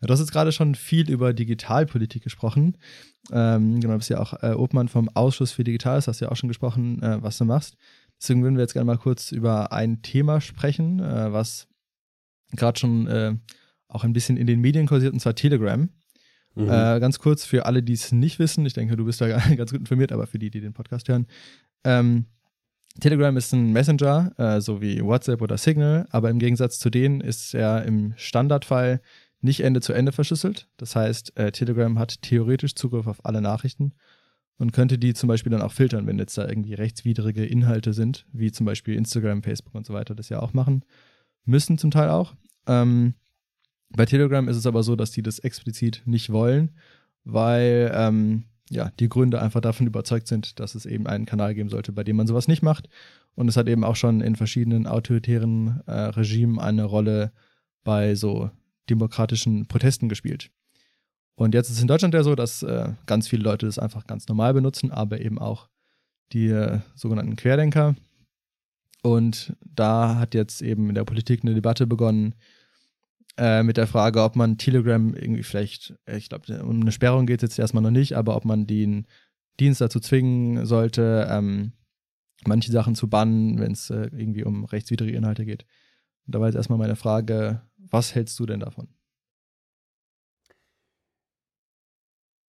Du hast jetzt gerade schon viel über Digitalpolitik gesprochen. Ähm, genau, du bist ja auch äh, Obmann vom Ausschuss für Digitales, hast ja auch schon gesprochen, äh, was du machst. Deswegen würden wir jetzt gerne mal kurz über ein Thema sprechen, äh, was gerade schon äh, auch ein bisschen in den Medien kursiert, und zwar Telegram. Mhm. Äh, ganz kurz für alle, die es nicht wissen, ich denke, du bist da [laughs] ganz gut informiert, aber für die, die den Podcast hören. Ähm, Telegram ist ein Messenger, äh, so wie WhatsApp oder Signal, aber im Gegensatz zu denen ist er im Standardfall nicht Ende zu Ende verschlüsselt. Das heißt, äh, Telegram hat theoretisch Zugriff auf alle Nachrichten und könnte die zum Beispiel dann auch filtern, wenn jetzt da irgendwie rechtswidrige Inhalte sind, wie zum Beispiel Instagram, Facebook und so weiter das ja auch machen. Müssen zum Teil auch. Ähm, bei Telegram ist es aber so, dass die das explizit nicht wollen, weil ähm, ja, die Gründe einfach davon überzeugt sind, dass es eben einen Kanal geben sollte, bei dem man sowas nicht macht. Und es hat eben auch schon in verschiedenen autoritären äh, Regimen eine Rolle bei so demokratischen Protesten gespielt. Und jetzt ist es in Deutschland ja so, dass äh, ganz viele Leute das einfach ganz normal benutzen, aber eben auch die äh, sogenannten Querdenker. Und da hat jetzt eben in der Politik eine Debatte begonnen, äh, mit der Frage, ob man Telegram irgendwie vielleicht, äh, ich glaube, um eine Sperrung geht es jetzt erstmal noch nicht, aber ob man den Dienst dazu zwingen sollte, ähm, manche Sachen zu bannen, wenn es äh, irgendwie um rechtswidrige Inhalte geht. Und da war jetzt erstmal meine Frage, was hältst du denn davon?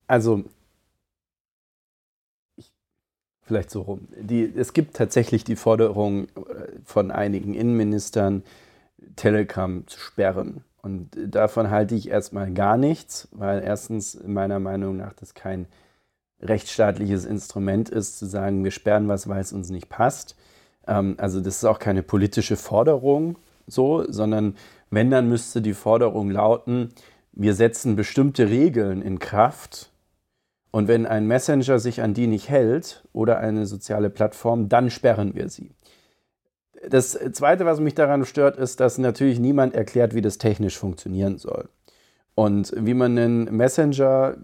Also, ich, vielleicht so rum. Die, es gibt tatsächlich die Forderung äh, von einigen Innenministern, Telegram zu sperren. Und davon halte ich erstmal gar nichts, weil erstens meiner Meinung nach das kein rechtsstaatliches Instrument ist, zu sagen, wir sperren was, weil es uns nicht passt. Ähm, also das ist auch keine politische Forderung so, sondern wenn, dann müsste die Forderung lauten, wir setzen bestimmte Regeln in Kraft und wenn ein Messenger sich an die nicht hält oder eine soziale Plattform, dann sperren wir sie. Das Zweite, was mich daran stört, ist, dass natürlich niemand erklärt, wie das technisch funktionieren soll. Und wie man einen Messenger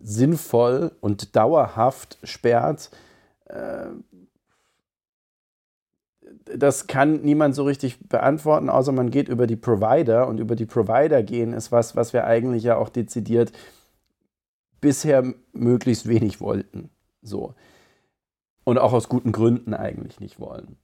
sinnvoll und dauerhaft sperrt, äh, das kann niemand so richtig beantworten, außer man geht über die Provider. Und über die Provider gehen ist was, was wir eigentlich ja auch dezidiert bisher möglichst wenig wollten. So. Und auch aus guten Gründen eigentlich nicht wollen.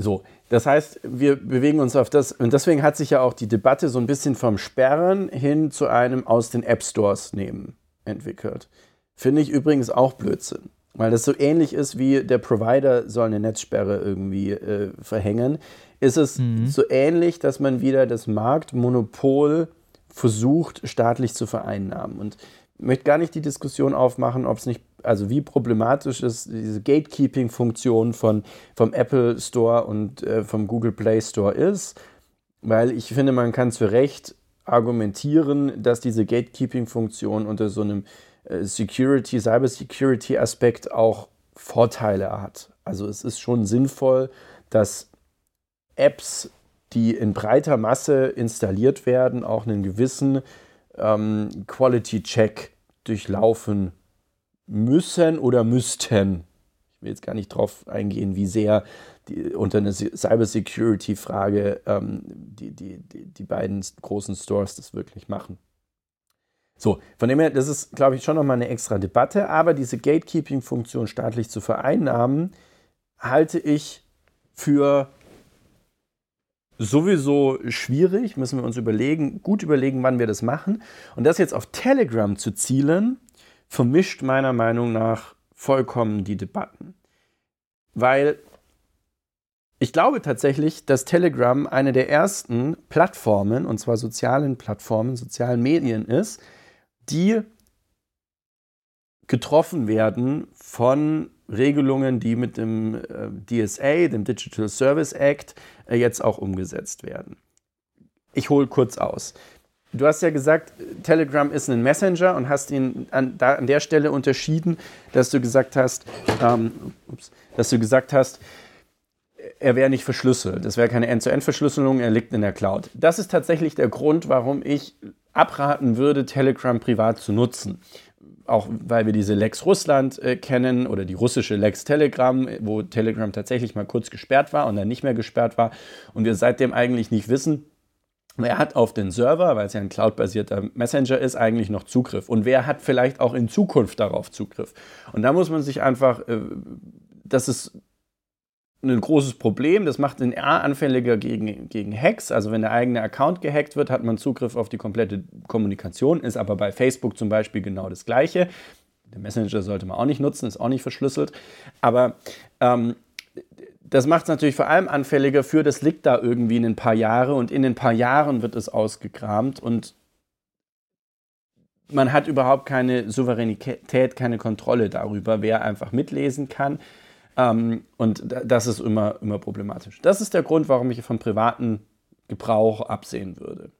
So, das heißt, wir bewegen uns auf das, und deswegen hat sich ja auch die Debatte so ein bisschen vom Sperren hin zu einem aus den App Stores nehmen entwickelt. Finde ich übrigens auch Blödsinn, weil das so ähnlich ist wie der Provider soll eine Netzsperre irgendwie äh, verhängen. Ist es mhm. so ähnlich, dass man wieder das Marktmonopol versucht, staatlich zu vereinnahmen. Und möchte gar nicht die Diskussion aufmachen, ob es nicht also wie problematisch ist diese Gatekeeping-Funktion von, vom Apple Store und äh, vom Google Play Store ist, weil ich finde, man kann zu Recht argumentieren, dass diese Gatekeeping-Funktion unter so einem äh, Security, Cybersecurity-Aspekt auch Vorteile hat. Also es ist schon sinnvoll, dass Apps, die in breiter Masse installiert werden, auch einen gewissen ähm, Quality-Check durchlaufen müssen oder müssten. Ich will jetzt gar nicht drauf eingehen, wie sehr die, unter einer Cybersecurity-Frage ähm, die, die, die, die beiden großen Stores das wirklich machen. So, von dem her, das ist, glaube ich, schon nochmal eine extra Debatte, aber diese Gatekeeping-Funktion staatlich zu vereinnahmen, halte ich für sowieso schwierig, müssen wir uns überlegen, gut überlegen, wann wir das machen. Und das jetzt auf Telegram zu zielen, vermischt meiner Meinung nach vollkommen die Debatten. Weil ich glaube tatsächlich, dass Telegram eine der ersten Plattformen, und zwar sozialen Plattformen, sozialen Medien ist, die getroffen werden von Regelungen, die mit dem äh, DSA, dem Digital Service Act, äh, jetzt auch umgesetzt werden. Ich hole kurz aus. Du hast ja gesagt, Telegram ist ein Messenger und hast ihn an, da, an der Stelle unterschieden, dass du gesagt hast, ähm, ups, dass du gesagt hast, er wäre nicht verschlüsselt. Es wäre keine End-zu-End-Verschlüsselung, er liegt in der Cloud. Das ist tatsächlich der Grund, warum ich abraten würde, Telegram privat zu nutzen. Auch weil wir diese Lex Russland äh, kennen oder die russische Lex Telegram, wo Telegram tatsächlich mal kurz gesperrt war und dann nicht mehr gesperrt war und wir seitdem eigentlich nicht wissen, Wer hat auf den Server, weil es ja ein cloud-basierter Messenger ist, eigentlich noch Zugriff? Und wer hat vielleicht auch in Zukunft darauf Zugriff? Und da muss man sich einfach, äh, das ist ein großes Problem. Das macht den R anfälliger gegen, gegen Hacks. Also wenn der eigene Account gehackt wird, hat man Zugriff auf die komplette Kommunikation. Ist aber bei Facebook zum Beispiel genau das Gleiche. Der Messenger sollte man auch nicht nutzen, ist auch nicht verschlüsselt. Aber ähm, das macht es natürlich vor allem anfälliger für, das liegt da irgendwie in ein paar Jahre und in ein paar Jahren wird es ausgekramt und man hat überhaupt keine Souveränität, keine Kontrolle darüber, wer einfach mitlesen kann. Ähm, und das ist immer, immer problematisch. Das ist der Grund, warum ich von privaten Gebrauch absehen würde.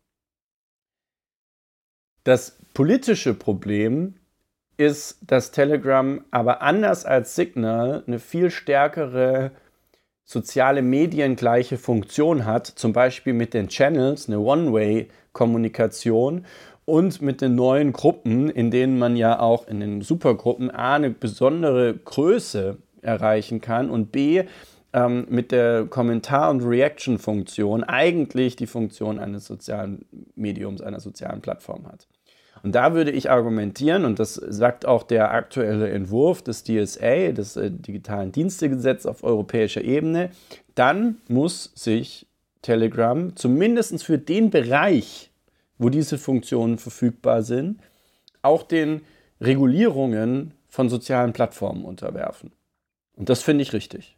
Das politische Problem ist, dass Telegram aber anders als Signal eine viel stärkere soziale Medien gleiche Funktion hat, zum Beispiel mit den Channels, eine One-Way-Kommunikation und mit den neuen Gruppen, in denen man ja auch in den Supergruppen A eine besondere Größe erreichen kann und B ähm, mit der Kommentar- und Reaction-Funktion eigentlich die Funktion eines sozialen Mediums, einer sozialen Plattform hat. Und da würde ich argumentieren, und das sagt auch der aktuelle Entwurf des DSA, des äh, Digitalen Dienstegesetzes auf europäischer Ebene, dann muss sich Telegram zumindest für den Bereich, wo diese Funktionen verfügbar sind, auch den Regulierungen von sozialen Plattformen unterwerfen. Und das finde ich richtig.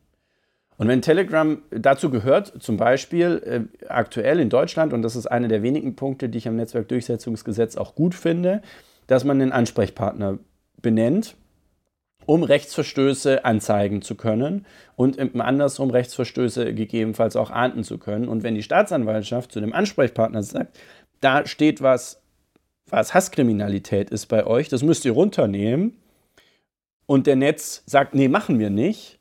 Und wenn Telegram dazu gehört, zum Beispiel äh, aktuell in Deutschland, und das ist einer der wenigen Punkte, die ich am Netzwerkdurchsetzungsgesetz auch gut finde, dass man einen Ansprechpartner benennt, um Rechtsverstöße anzeigen zu können und andersrum Rechtsverstöße gegebenenfalls auch ahnden zu können. Und wenn die Staatsanwaltschaft zu dem Ansprechpartner sagt, da steht was, was Hasskriminalität ist bei euch, das müsst ihr runternehmen, und der Netz sagt, nee, machen wir nicht,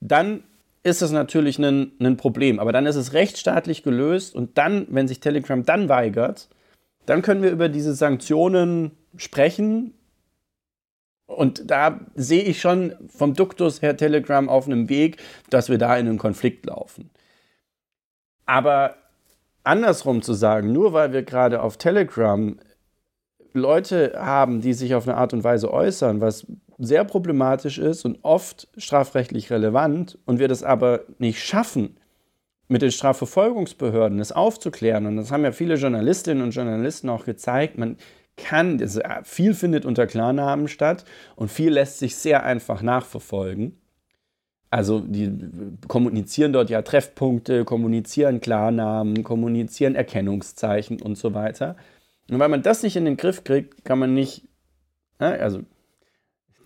dann ist das natürlich ein, ein Problem. Aber dann ist es rechtsstaatlich gelöst und dann, wenn sich Telegram dann weigert, dann können wir über diese Sanktionen sprechen. Und da sehe ich schon vom Duktus her Telegram auf einem Weg, dass wir da in einen Konflikt laufen. Aber andersrum zu sagen, nur weil wir gerade auf Telegram Leute haben, die sich auf eine Art und Weise äußern, was sehr problematisch ist und oft strafrechtlich relevant und wir das aber nicht schaffen, mit den Strafverfolgungsbehörden das aufzuklären, und das haben ja viele Journalistinnen und Journalisten auch gezeigt, man kann, also viel findet unter Klarnamen statt und viel lässt sich sehr einfach nachverfolgen. Also die kommunizieren dort ja Treffpunkte, kommunizieren Klarnamen, kommunizieren Erkennungszeichen und so weiter. Und weil man das nicht in den Griff kriegt, kann man nicht, ne, also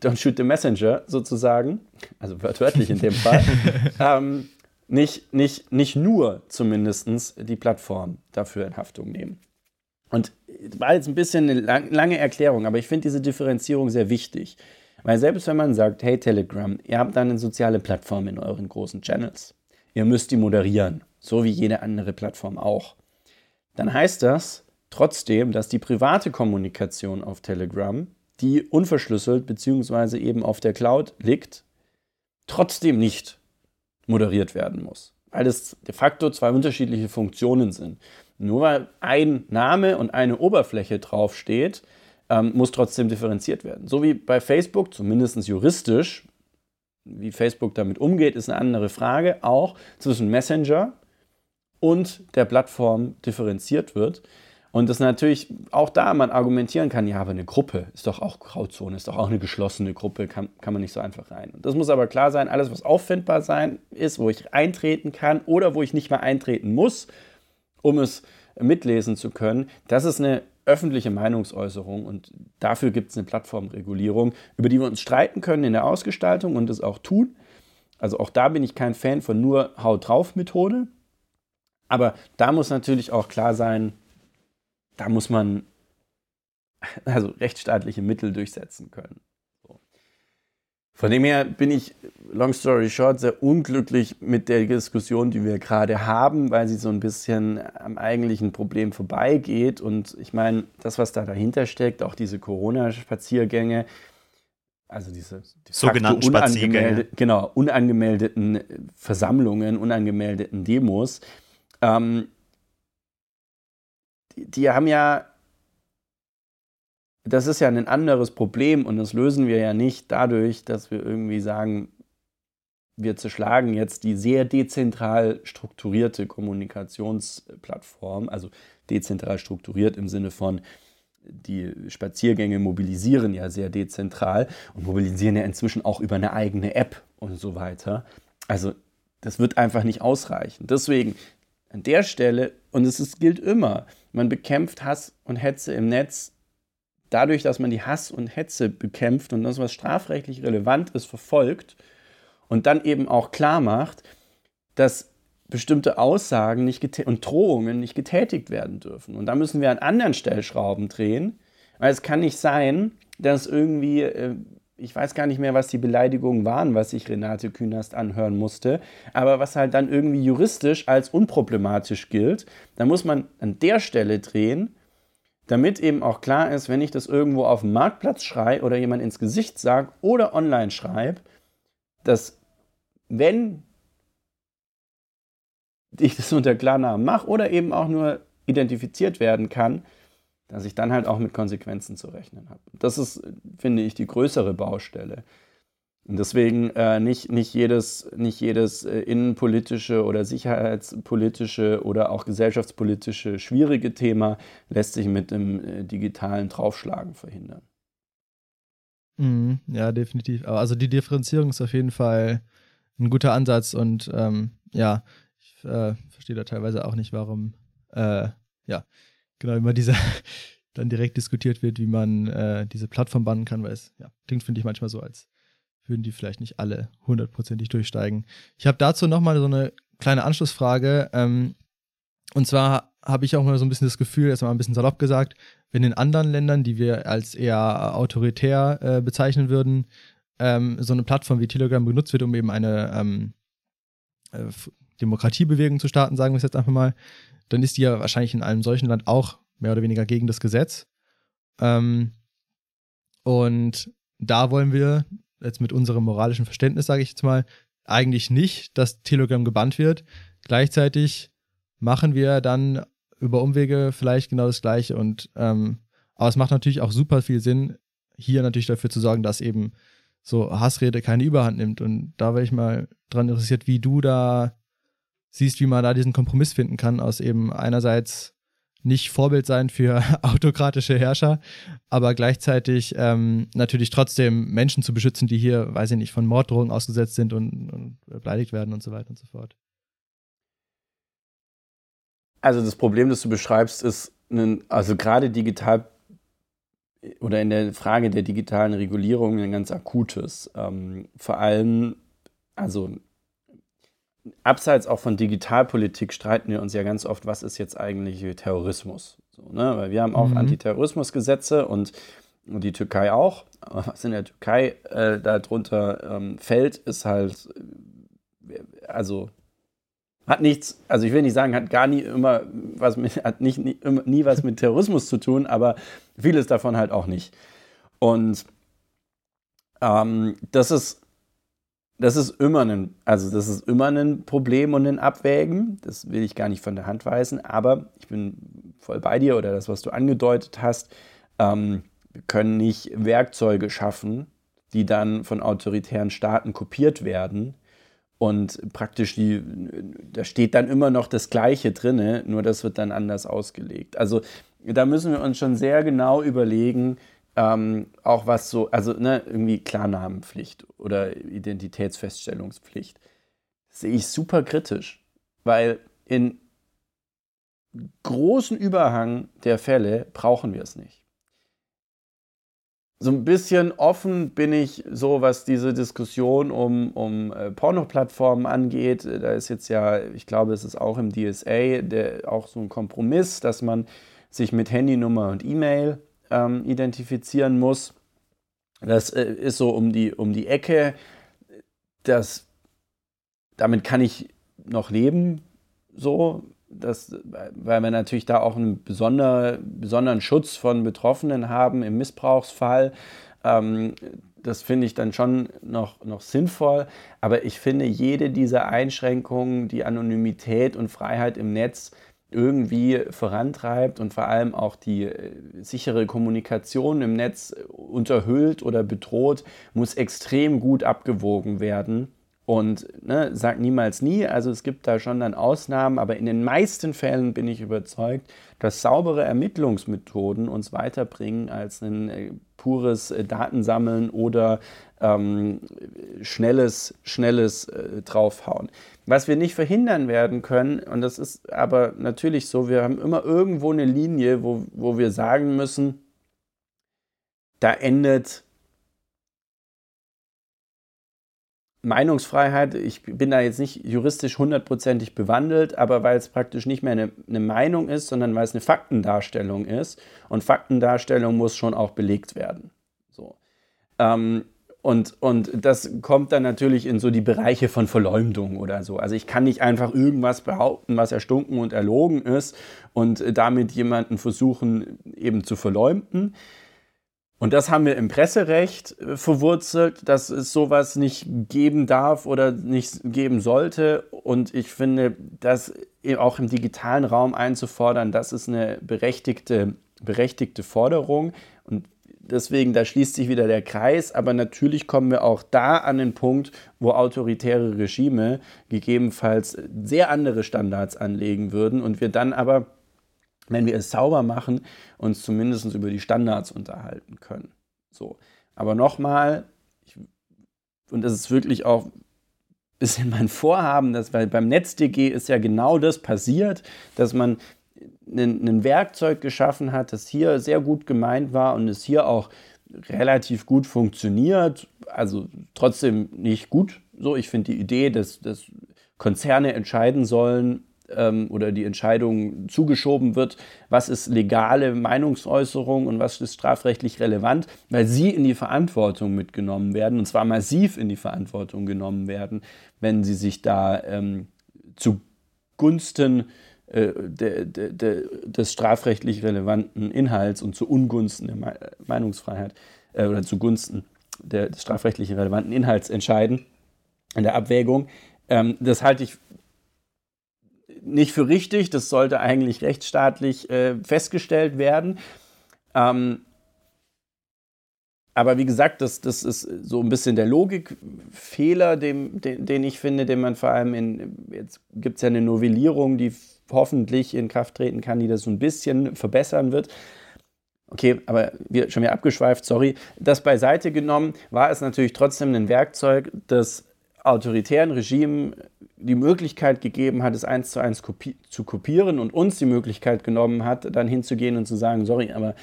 Don't Shoot the Messenger sozusagen, also wörtlich in dem Fall, [laughs] ähm, nicht, nicht, nicht nur zumindest die Plattform dafür in Haftung nehmen. Und war jetzt ein bisschen eine lang, lange Erklärung, aber ich finde diese Differenzierung sehr wichtig. Weil selbst wenn man sagt, hey Telegram, ihr habt da eine soziale Plattform in euren großen Channels, ihr müsst die moderieren, so wie jede andere Plattform auch, dann heißt das trotzdem, dass die private Kommunikation auf Telegram, die unverschlüsselt bzw. eben auf der Cloud liegt, trotzdem nicht moderiert werden muss. Weil es de facto zwei unterschiedliche Funktionen sind. Nur weil ein Name und eine Oberfläche draufsteht, ähm, muss trotzdem differenziert werden. So wie bei Facebook, zumindest juristisch, wie Facebook damit umgeht, ist eine andere Frage, auch zwischen Messenger und der Plattform differenziert wird. Und das natürlich auch da man argumentieren kann, ja, aber eine Gruppe ist doch auch Grauzone, ist doch auch eine geschlossene Gruppe, kann, kann man nicht so einfach rein. Und das muss aber klar sein, alles, was auffindbar sein ist, wo ich eintreten kann oder wo ich nicht mehr eintreten muss, um es mitlesen zu können, das ist eine öffentliche Meinungsäußerung und dafür gibt es eine Plattformregulierung, über die wir uns streiten können in der Ausgestaltung und es auch tun. Also auch da bin ich kein Fan von nur Haut drauf Methode. Aber da muss natürlich auch klar sein, da muss man [laughs] also rechtsstaatliche Mittel durchsetzen können. Von dem her bin ich, long story short, sehr unglücklich mit der Diskussion, die wir gerade haben, weil sie so ein bisschen am eigentlichen Problem vorbeigeht. Und ich meine, das, was da dahinter steckt, auch diese Corona-Spaziergänge, also diese de sogenannten Spaziergänge. Genau, unangemeldeten Versammlungen, unangemeldeten Demos, ähm, die, haben ja das ist ja ein anderes Problem und das lösen wir ja nicht dadurch, dass wir irgendwie sagen, wir zerschlagen jetzt die sehr dezentral strukturierte Kommunikationsplattform, also dezentral strukturiert im Sinne von, die Spaziergänge mobilisieren ja sehr dezentral und mobilisieren ja inzwischen auch über eine eigene App und so weiter. Also das wird einfach nicht ausreichen. Deswegen an der Stelle, und es ist, gilt immer, man bekämpft Hass und Hetze im Netz dadurch, dass man die Hass und Hetze bekämpft und das, was strafrechtlich relevant ist, verfolgt und dann eben auch klar macht, dass bestimmte Aussagen nicht und Drohungen nicht getätigt werden dürfen. Und da müssen wir an anderen Stellschrauben drehen, weil es kann nicht sein, dass irgendwie, äh, ich weiß gar nicht mehr, was die Beleidigungen waren, was sich Renate Künast anhören musste, aber was halt dann irgendwie juristisch als unproblematisch gilt. Da muss man an der Stelle drehen damit eben auch klar ist, wenn ich das irgendwo auf dem Marktplatz schreie oder jemand ins Gesicht sage oder online schreibe, dass wenn ich das unter Klarnamen mache oder eben auch nur identifiziert werden kann, dass ich dann halt auch mit Konsequenzen zu rechnen habe. Das ist, finde ich, die größere Baustelle. Und deswegen äh, nicht, nicht jedes, nicht jedes äh, innenpolitische oder sicherheitspolitische oder auch gesellschaftspolitische schwierige Thema lässt sich mit dem äh, digitalen Draufschlagen verhindern. Mhm, ja, definitiv. Also die Differenzierung ist auf jeden Fall ein guter Ansatz und ähm, ja, ich äh, verstehe da teilweise auch nicht, warum, äh, ja, genau immer dieser [laughs] dann direkt diskutiert wird, wie man äh, diese Plattform bannen kann, weil es ja, klingt, finde ich, manchmal so, als würden die vielleicht nicht alle hundertprozentig durchsteigen. Ich habe dazu nochmal so eine kleine Anschlussfrage. Ähm, und zwar habe ich auch mal so ein bisschen das Gefühl, erstmal ein bisschen salopp gesagt, wenn in anderen Ländern, die wir als eher autoritär äh, bezeichnen würden, ähm, so eine Plattform wie Telegram benutzt wird, um eben eine ähm, äh, Demokratiebewegung zu starten, sagen wir es jetzt einfach mal, dann ist die ja wahrscheinlich in einem solchen Land auch mehr oder weniger gegen das Gesetz. Ähm, und da wollen wir jetzt mit unserem moralischen Verständnis, sage ich jetzt mal, eigentlich nicht, dass Telegram gebannt wird. Gleichzeitig machen wir dann über Umwege vielleicht genau das Gleiche. Und ähm, aber es macht natürlich auch super viel Sinn, hier natürlich dafür zu sorgen, dass eben so Hassrede keine Überhand nimmt. Und da wäre ich mal dran interessiert, wie du da siehst, wie man da diesen Kompromiss finden kann, aus eben einerseits nicht Vorbild sein für [laughs] autokratische Herrscher, aber gleichzeitig ähm, natürlich trotzdem Menschen zu beschützen, die hier, weiß ich nicht, von Morddrohungen ausgesetzt sind und, und beleidigt werden und so weiter und so fort. Also das Problem, das du beschreibst, ist, ein, also gerade digital oder in der Frage der digitalen Regulierung ein ganz akutes. Ähm, vor allem, also abseits auch von Digitalpolitik streiten wir uns ja ganz oft, was ist jetzt eigentlich Terrorismus? So, ne? Weil wir haben auch Mhm. Antiterrorismusgesetze und, und die Türkei auch. Aber was in der Türkei äh, darunter ähm, fällt, ist halt, äh, also hat nichts, also ich will nicht sagen, hat gar nie immer was mit, hat nicht, nie, immer, nie was mit Terrorismus zu tun, aber vieles davon halt auch nicht. Und ähm, das ist das ist immer ein, also das ist immer ein Problem und ein Abwägen. Das will ich gar nicht von der Hand weisen, aber ich bin voll bei dir oder das, was du angedeutet hast. Ähm, wir können nicht Werkzeuge schaffen, die dann von autoritären Staaten kopiert werden. Und praktisch die, da steht dann immer noch das Gleiche drin, nur das wird dann anders ausgelegt. Also da müssen wir uns schon sehr genau überlegen, ähm, auch was so, also ne, irgendwie Klarnamenpflicht oder Identitätsfeststellungspflicht, sehe ich super kritisch, weil in großen Überhang der Fälle brauchen wir es nicht. So ein bisschen offen bin ich so, was diese Diskussion um, um äh, Porno-Plattformen angeht. Da ist jetzt ja, ich glaube, es ist auch im DSA der, auch so ein Kompromiss, dass man sich mit Handynummer und E-Mail ähm, identifizieren muss. Das äh, ist so um die, um die Ecke. Das, damit kann ich noch leben, so, das, weil wir natürlich da auch einen besonder, besonderen Schutz von Betroffenen haben im Missbrauchsfall. Ähm, das finde ich dann schon noch, noch sinnvoll. Aber ich finde, jede dieser Einschränkungen, die Anonymität und Freiheit im Netz irgendwie vorantreibt und vor allem auch die äh, sichere Kommunikation im Netz unterhüllt oder bedroht, muss extrem gut abgewogen werden. Und ne, sag niemals nie, also es gibt da schon dann Ausnahmen, aber in den meisten Fällen bin ich überzeugt, dass saubere Ermittlungsmethoden uns weiterbringen als ein äh, pures äh, Datensammeln oder ähm, schnelles, schnelles äh, Draufhauen. Was wir nicht verhindern werden können, und das ist aber natürlich so, wir haben immer irgendwo eine Linie, wo, wo wir sagen müssen, da endet Meinungsfreiheit, ich bin da jetzt nicht juristisch hundertprozentig bewandelt, aber weil es praktisch nicht mehr eine, eine, Meinung ist, sondern weil es eine Faktendarstellung ist. Und Faktendarstellung muss schon auch belegt werden. So. Ähm, und, und das kommt dann natürlich in so die Bereiche von Verleumdung oder so. Also ich kann nicht einfach irgendwas behaupten, was erstunken und erlogen ist und damit jemanden versuchen eben zu verleumden. Und das haben wir im Presserecht äh, verwurzelt, dass es sowas nicht geben darf oder nicht geben sollte. Und ich finde, das auch im digitalen Raum einzufordern, das ist eine berechtigte, berechtigte Forderung. Deswegen, da schließt sich wieder der Kreis. Aber natürlich kommen wir auch da an den Punkt, wo autoritäre Regime gegebenenfalls sehr andere Standards anlegen würden und wir dann aber wenn wir es sauber machen, uns zumindest über die Standards unterhalten können. So. Aber nochmal, und das ist wirklich auch ein bisschen mein Vorhaben, dass, weil beim NetzDG ist ja genau das passiert, dass man ein Werkzeug geschaffen hat, das hier sehr gut gemeint war und es hier auch relativ gut funktioniert, also trotzdem nicht gut. So, ich finde die Idee, dass, dass Konzerne entscheiden sollen, ähm, oder die Entscheidung zugeschoben wird, was ist legale Meinungsäußerung und was ist strafrechtlich relevant, weil sie in die Verantwortung mitgenommen werden und zwar massiv in die Verantwortung genommen werden, wenn sie sich da ähm, zugunsten de, de, de, des strafrechtlich relevanten Inhalts und zu Ungunsten der Me Meinungsfreiheit äh, oder zugunsten der, des strafrechtlich relevanten Inhalts entscheiden in der Abwägung. Ähm, das halte ich nicht für richtig. Das sollte eigentlich rechtsstaatlich äh, festgestellt werden. Ähm, aber wie gesagt, das, das ist so ein bisschen der Logikfehler, den, den, den ich finde, den man vor allem in, jetzt gibt es ja eine Novellierung, die hoffentlich in Kraft treten kann, die das so ein bisschen verbessern wird. Okay, aber wir schon wieder abgeschweift, sorry. Das beiseite genommen war es natürlich trotzdem ein Werkzeug, das autoritären Regimen die Möglichkeit gegeben hat, es eins zu eins kopi zu kopieren und uns die Möglichkeit genommen hat, dann hinzugehen und zu sagen, sorry, aber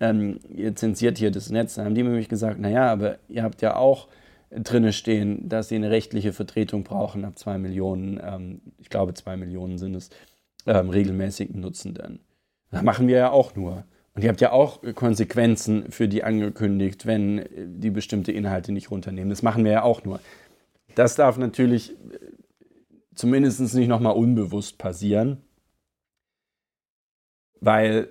ähm, ihr zensiert hier das Netz. Dann haben die nämlich gesagt, naja, aber ihr habt ja auch drinne stehen, dass sie eine rechtliche Vertretung brauchen ab zwei Millionen, ähm, ich glaube zwei Millionen sind es, ähm, regelmäßigen Nutzenden. Das machen wir ja auch nur. Und ihr habt ja auch Konsequenzen für die angekündigt, wenn die bestimmte Inhalte nicht runternehmen. Das machen wir ja auch nur. Das darf natürlich zumindest nicht nochmal unbewusst passieren. Weil,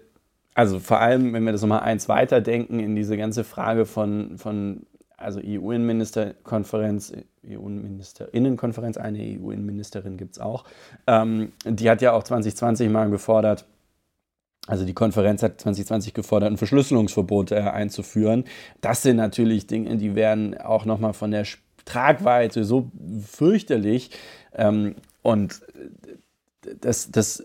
also vor allem, wenn wir das nochmal eins weiterdenken in diese ganze Frage von, von also EU-Innenministerkonferenz, EU-Innenministerinnenkonferenz, eine EU-Innenministerin gibt es auch, ähm, die hat ja auch 2020 mal gefordert, also die Konferenz hat 2020 gefordert, ein Verschlüsselungsverbot äh, einzuführen. Das sind natürlich Dinge, die werden auch nochmal von der Tragweite so fürchterlich. Ähm, und das, das,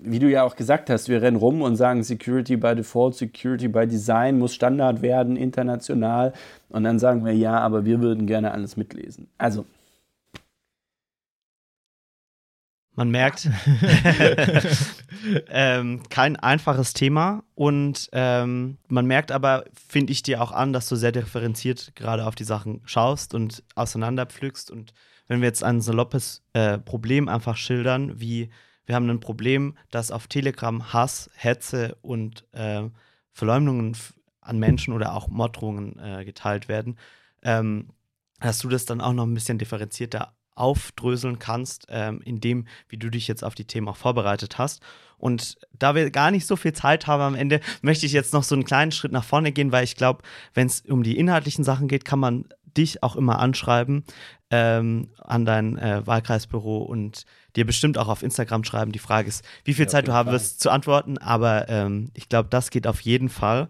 wie du ja auch gesagt hast, wir rennen rum und sagen, Security by Default, Security by Design muss Standard werden, international. Und dann sagen wir, ja, aber wir würden gerne alles mitlesen. Also. Man merkt, [laughs] ähm, kein einfaches Thema und ähm, man merkt aber, finde ich dir auch an, dass du sehr differenziert gerade auf die Sachen schaust und auseinanderpflückst. Und wenn wir jetzt ein saloppes äh, Problem einfach schildern, wie wir haben ein Problem, dass auf Telegram Hass, Hetze und äh, Verleumdungen an Menschen oder auch Morddrohungen äh, geteilt werden, ähm, dass du das dann auch noch ein bisschen differenzierter aufdröseln kannst, ähm, in dem, wie du dich jetzt auf die Themen auch vorbereitet hast. Und da wir gar nicht so viel Zeit haben am Ende, möchte ich jetzt noch so einen kleinen Schritt nach vorne gehen, weil ich glaube, wenn es um die inhaltlichen Sachen geht, kann man dich auch immer anschreiben ähm, an dein äh, Wahlkreisbüro und dir bestimmt auch auf Instagram schreiben. Die Frage ist, wie viel ja, Zeit du haben wirst zu antworten, aber ähm, ich glaube, das geht auf jeden Fall.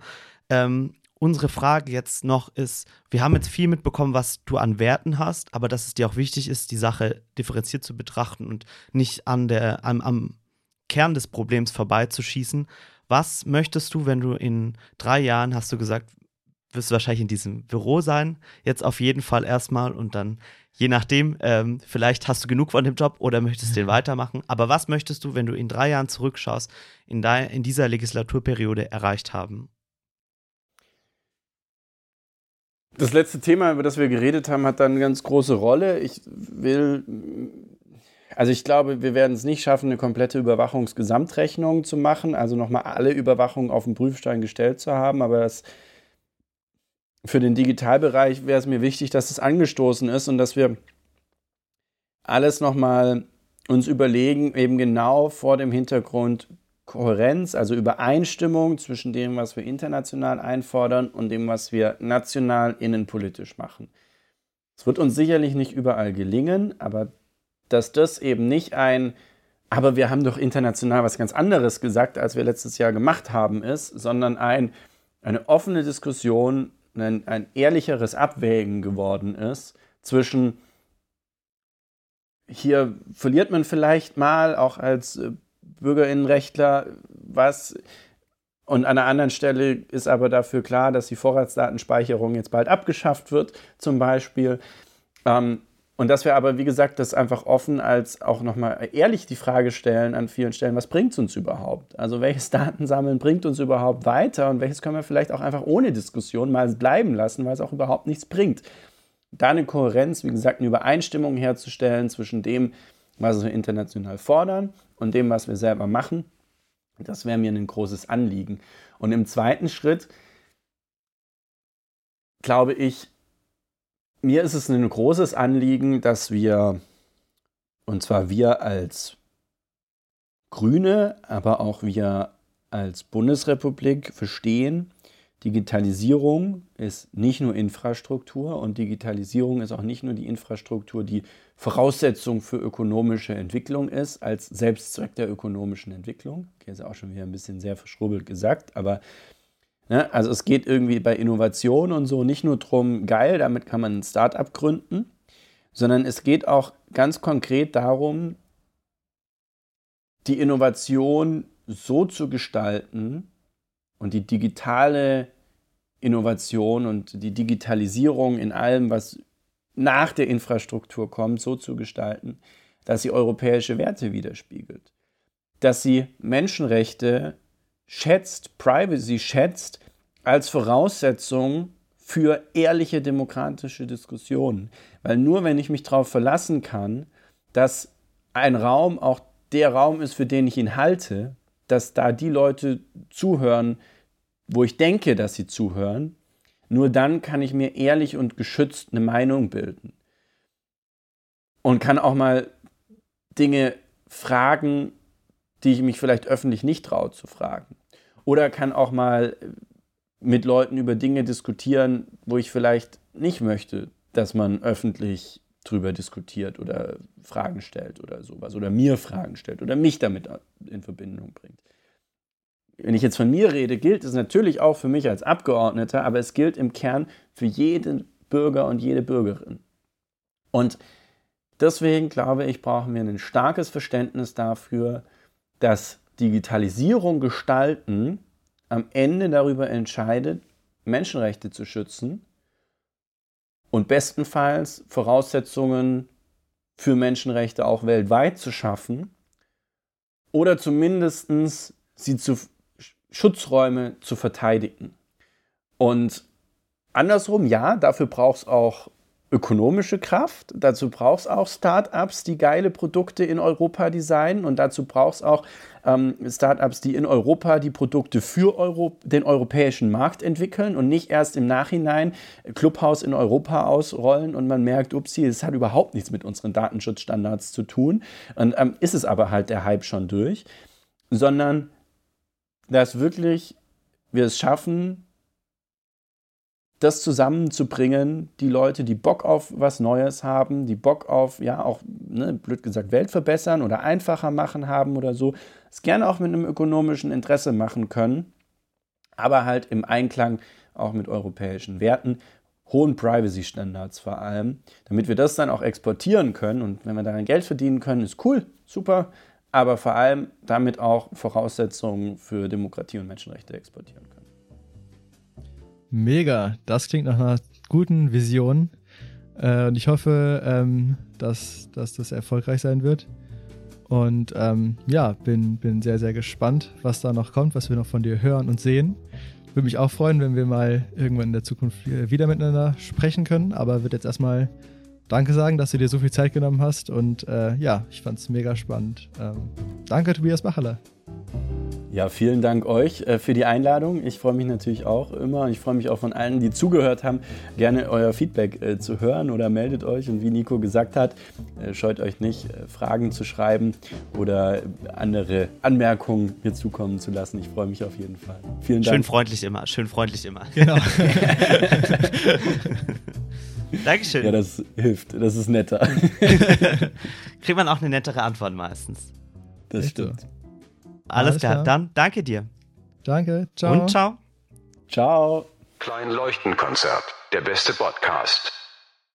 Ähm, unsere Frage jetzt noch ist, wir haben jetzt viel mitbekommen, was du an Werten hast, aber dass es dir auch wichtig ist, die Sache differenziert zu betrachten und nicht an der, am, am Kern des Problems vorbeizuschießen. Was möchtest du, wenn du in drei Jahren, hast du gesagt, wirst du wahrscheinlich in diesem Büro sein, jetzt auf jeden Fall erstmal und dann je nachdem, ähm, vielleicht hast du genug von dem Job oder möchtest den [laughs] weitermachen. Aber was möchtest du, wenn du in drei Jahren zurückschaust, in, in dieser Legislaturperiode erreicht haben? Das letzte Thema, über das wir geredet haben, hat dann eine ganz große Rolle. Ich will, also ich glaube, wir werden es nicht schaffen, eine komplette Überwachungsgesamtrechnung zu machen, also nochmal alle Überwachungen auf den Prüfstein gestellt zu haben, aber das für den Digitalbereich wäre es mir wichtig, dass es angestoßen ist und dass wir alles nochmal uns überlegen, eben genau vor dem Hintergrund Kohärenz, also Übereinstimmung zwischen dem, was wir international einfordern und dem, was wir national innenpolitisch machen. Es wird uns sicherlich nicht überall gelingen, aber dass das eben nicht ein, aber wir haben doch international was ganz anderes gesagt, als wir letztes Jahr gemacht haben, ist, sondern ein, eine offene Diskussion ein, ein ehrlicheres Abwägen geworden ist zwischen hier verliert man vielleicht mal auch als äh, Bürgerinnenrechtler was und an einer anderen Stelle ist aber dafür klar, dass die Vorratsdatenspeicherung jetzt bald abgeschafft wird, zum Beispiel. Ähm, und dass wir aber, wie gesagt, das einfach offen als auch nochmal ehrlich die Frage stellen an vielen Stellen, was bringt es uns überhaupt? Also welches [laughs] Datensammeln bringt uns überhaupt weiter und welches können wir vielleicht auch einfach ohne Diskussion mal bleiben lassen, weil es auch überhaupt nichts bringt. Da eine Kohärenz, wie gesagt, eine Übereinstimmung herzustellen zwischen dem, was wir international fordern und dem, was wir selber machen, das wäre mir ein großes Anliegen. Und im zweiten Schritt glaube ich, mir ist es ein großes Anliegen, dass wir, und zwar wir als Grüne, aber auch wir als Bundesrepublik verstehen, Digitalisierung ist nicht nur Infrastruktur und Digitalisierung ist auch nicht nur die Infrastruktur, die Voraussetzung für ökonomische Entwicklung ist, als Selbstzweck der ökonomischen Entwicklung. Okay, ist auch schon wieder ein bisschen sehr verschrubbelt gesagt, aber Ne? Also es geht irgendwie bei Innovation und so nicht nur darum, geil, damit kann man ein Start-up gründen, sondern es geht auch ganz konkret darum, die Innovation so zu gestalten und die digitale Innovation und die Digitalisierung in allem, was nach der Infrastruktur kommt, so zu gestalten, dass sie europäische Werte widerspiegelt. Dass sie Menschenrechte schätzt, Privacy schätzt als Voraussetzung für ehrliche demokratische Diskussionen. Weil nur wenn ich mich darauf verlassen kann, dass ein Raum auch der Raum ist, für den ich ihn halte, dass da die Leute zuhören, wo ich denke, dass sie zuhören. Nur dann kann ich mir ehrlich und geschützt eine Meinung bilden. Und kann auch mal Dinge fragen, die ich mich vielleicht öffentlich nicht traue zu fragen. Oder kann auch mal mit Leuten über Dinge diskutieren, wo ich vielleicht nicht möchte, dass man öffentlich drüber diskutiert oder Fragen stellt oder sowas oder mir Fragen stellt oder mich damit in Verbindung bringt. Wenn ich jetzt von mir rede, gilt es natürlich auch für mich als Abgeordneter, aber es gilt im Kern für jeden Bürger und jede Bürgerin. Und deswegen glaube ich, brauchen wir ein starkes Verständnis dafür, dass Digitalisierung gestalten am Ende darüber entscheidet, Menschenrechte zu schützen und bestenfalls Voraussetzungen für Menschenrechte auch weltweit zu schaffen oder zumindest sie zu Schutzräume zu verteidigen. Und andersrum, ja, dafür braucht es auch ökonomische Kraft. Dazu braucht es auch Startups, die geile Produkte in Europa designen. Und dazu braucht es auch ähm, Startups, die in Europa die Produkte für Euro den europäischen Markt entwickeln und nicht erst im Nachhinein Clubhouse in Europa ausrollen und man merkt, upsie, es hat überhaupt nichts mit unseren Datenschutzstandards zu tun. Und ähm, ist es aber halt der Hype schon durch. Sondern dass wirklich wir es schaffen, das zusammenzubringen, die Leute, die Bock auf was Neues haben, die Bock auf, ja, auch, ne, blöd gesagt, Welt verbessern oder einfacher machen haben oder so, es gerne auch mit einem ökonomischen Interesse machen können, aber halt im Einklang auch mit europäischen Werten, hohen Privacy-Standards vor allem, damit wir das dann auch exportieren können und wenn wir daran Geld verdienen können, ist cool, super, aber vor allem damit auch Voraussetzungen für Demokratie und Menschenrechte exportieren können. Mega, das klingt nach einer guten Vision. Äh, und ich hoffe, ähm, dass, dass das erfolgreich sein wird. Und ähm, ja, bin, bin sehr, sehr gespannt, was da noch kommt, was wir noch von dir hören und sehen. Würde mich auch freuen, wenn wir mal irgendwann in der Zukunft wieder miteinander sprechen können. Aber würde jetzt erstmal Danke sagen, dass du dir so viel Zeit genommen hast. Und äh, ja, ich fand es mega spannend. Ähm, danke, Tobias Bacheler. Ja, vielen Dank euch äh, für die Einladung. Ich freue mich natürlich auch immer. Ich freue mich auch von allen, die zugehört haben, gerne euer Feedback äh, zu hören oder meldet euch. Und wie Nico gesagt hat, äh, scheut euch nicht, Fragen zu schreiben oder andere Anmerkungen mir zukommen zu lassen. Ich freue mich auf jeden Fall. Vielen Dank. Schön freundlich immer, schön freundlich immer. Genau. [laughs] Dankeschön. Ja, das hilft. Das ist netter. [laughs] Kriegt man auch eine nettere Antwort meistens. Das stimmt. Alles, Alles klar. klar. Dann danke dir. Danke, ciao. Und ciao. Ciao. Klein Leuchtenkonzert. Der beste Podcast.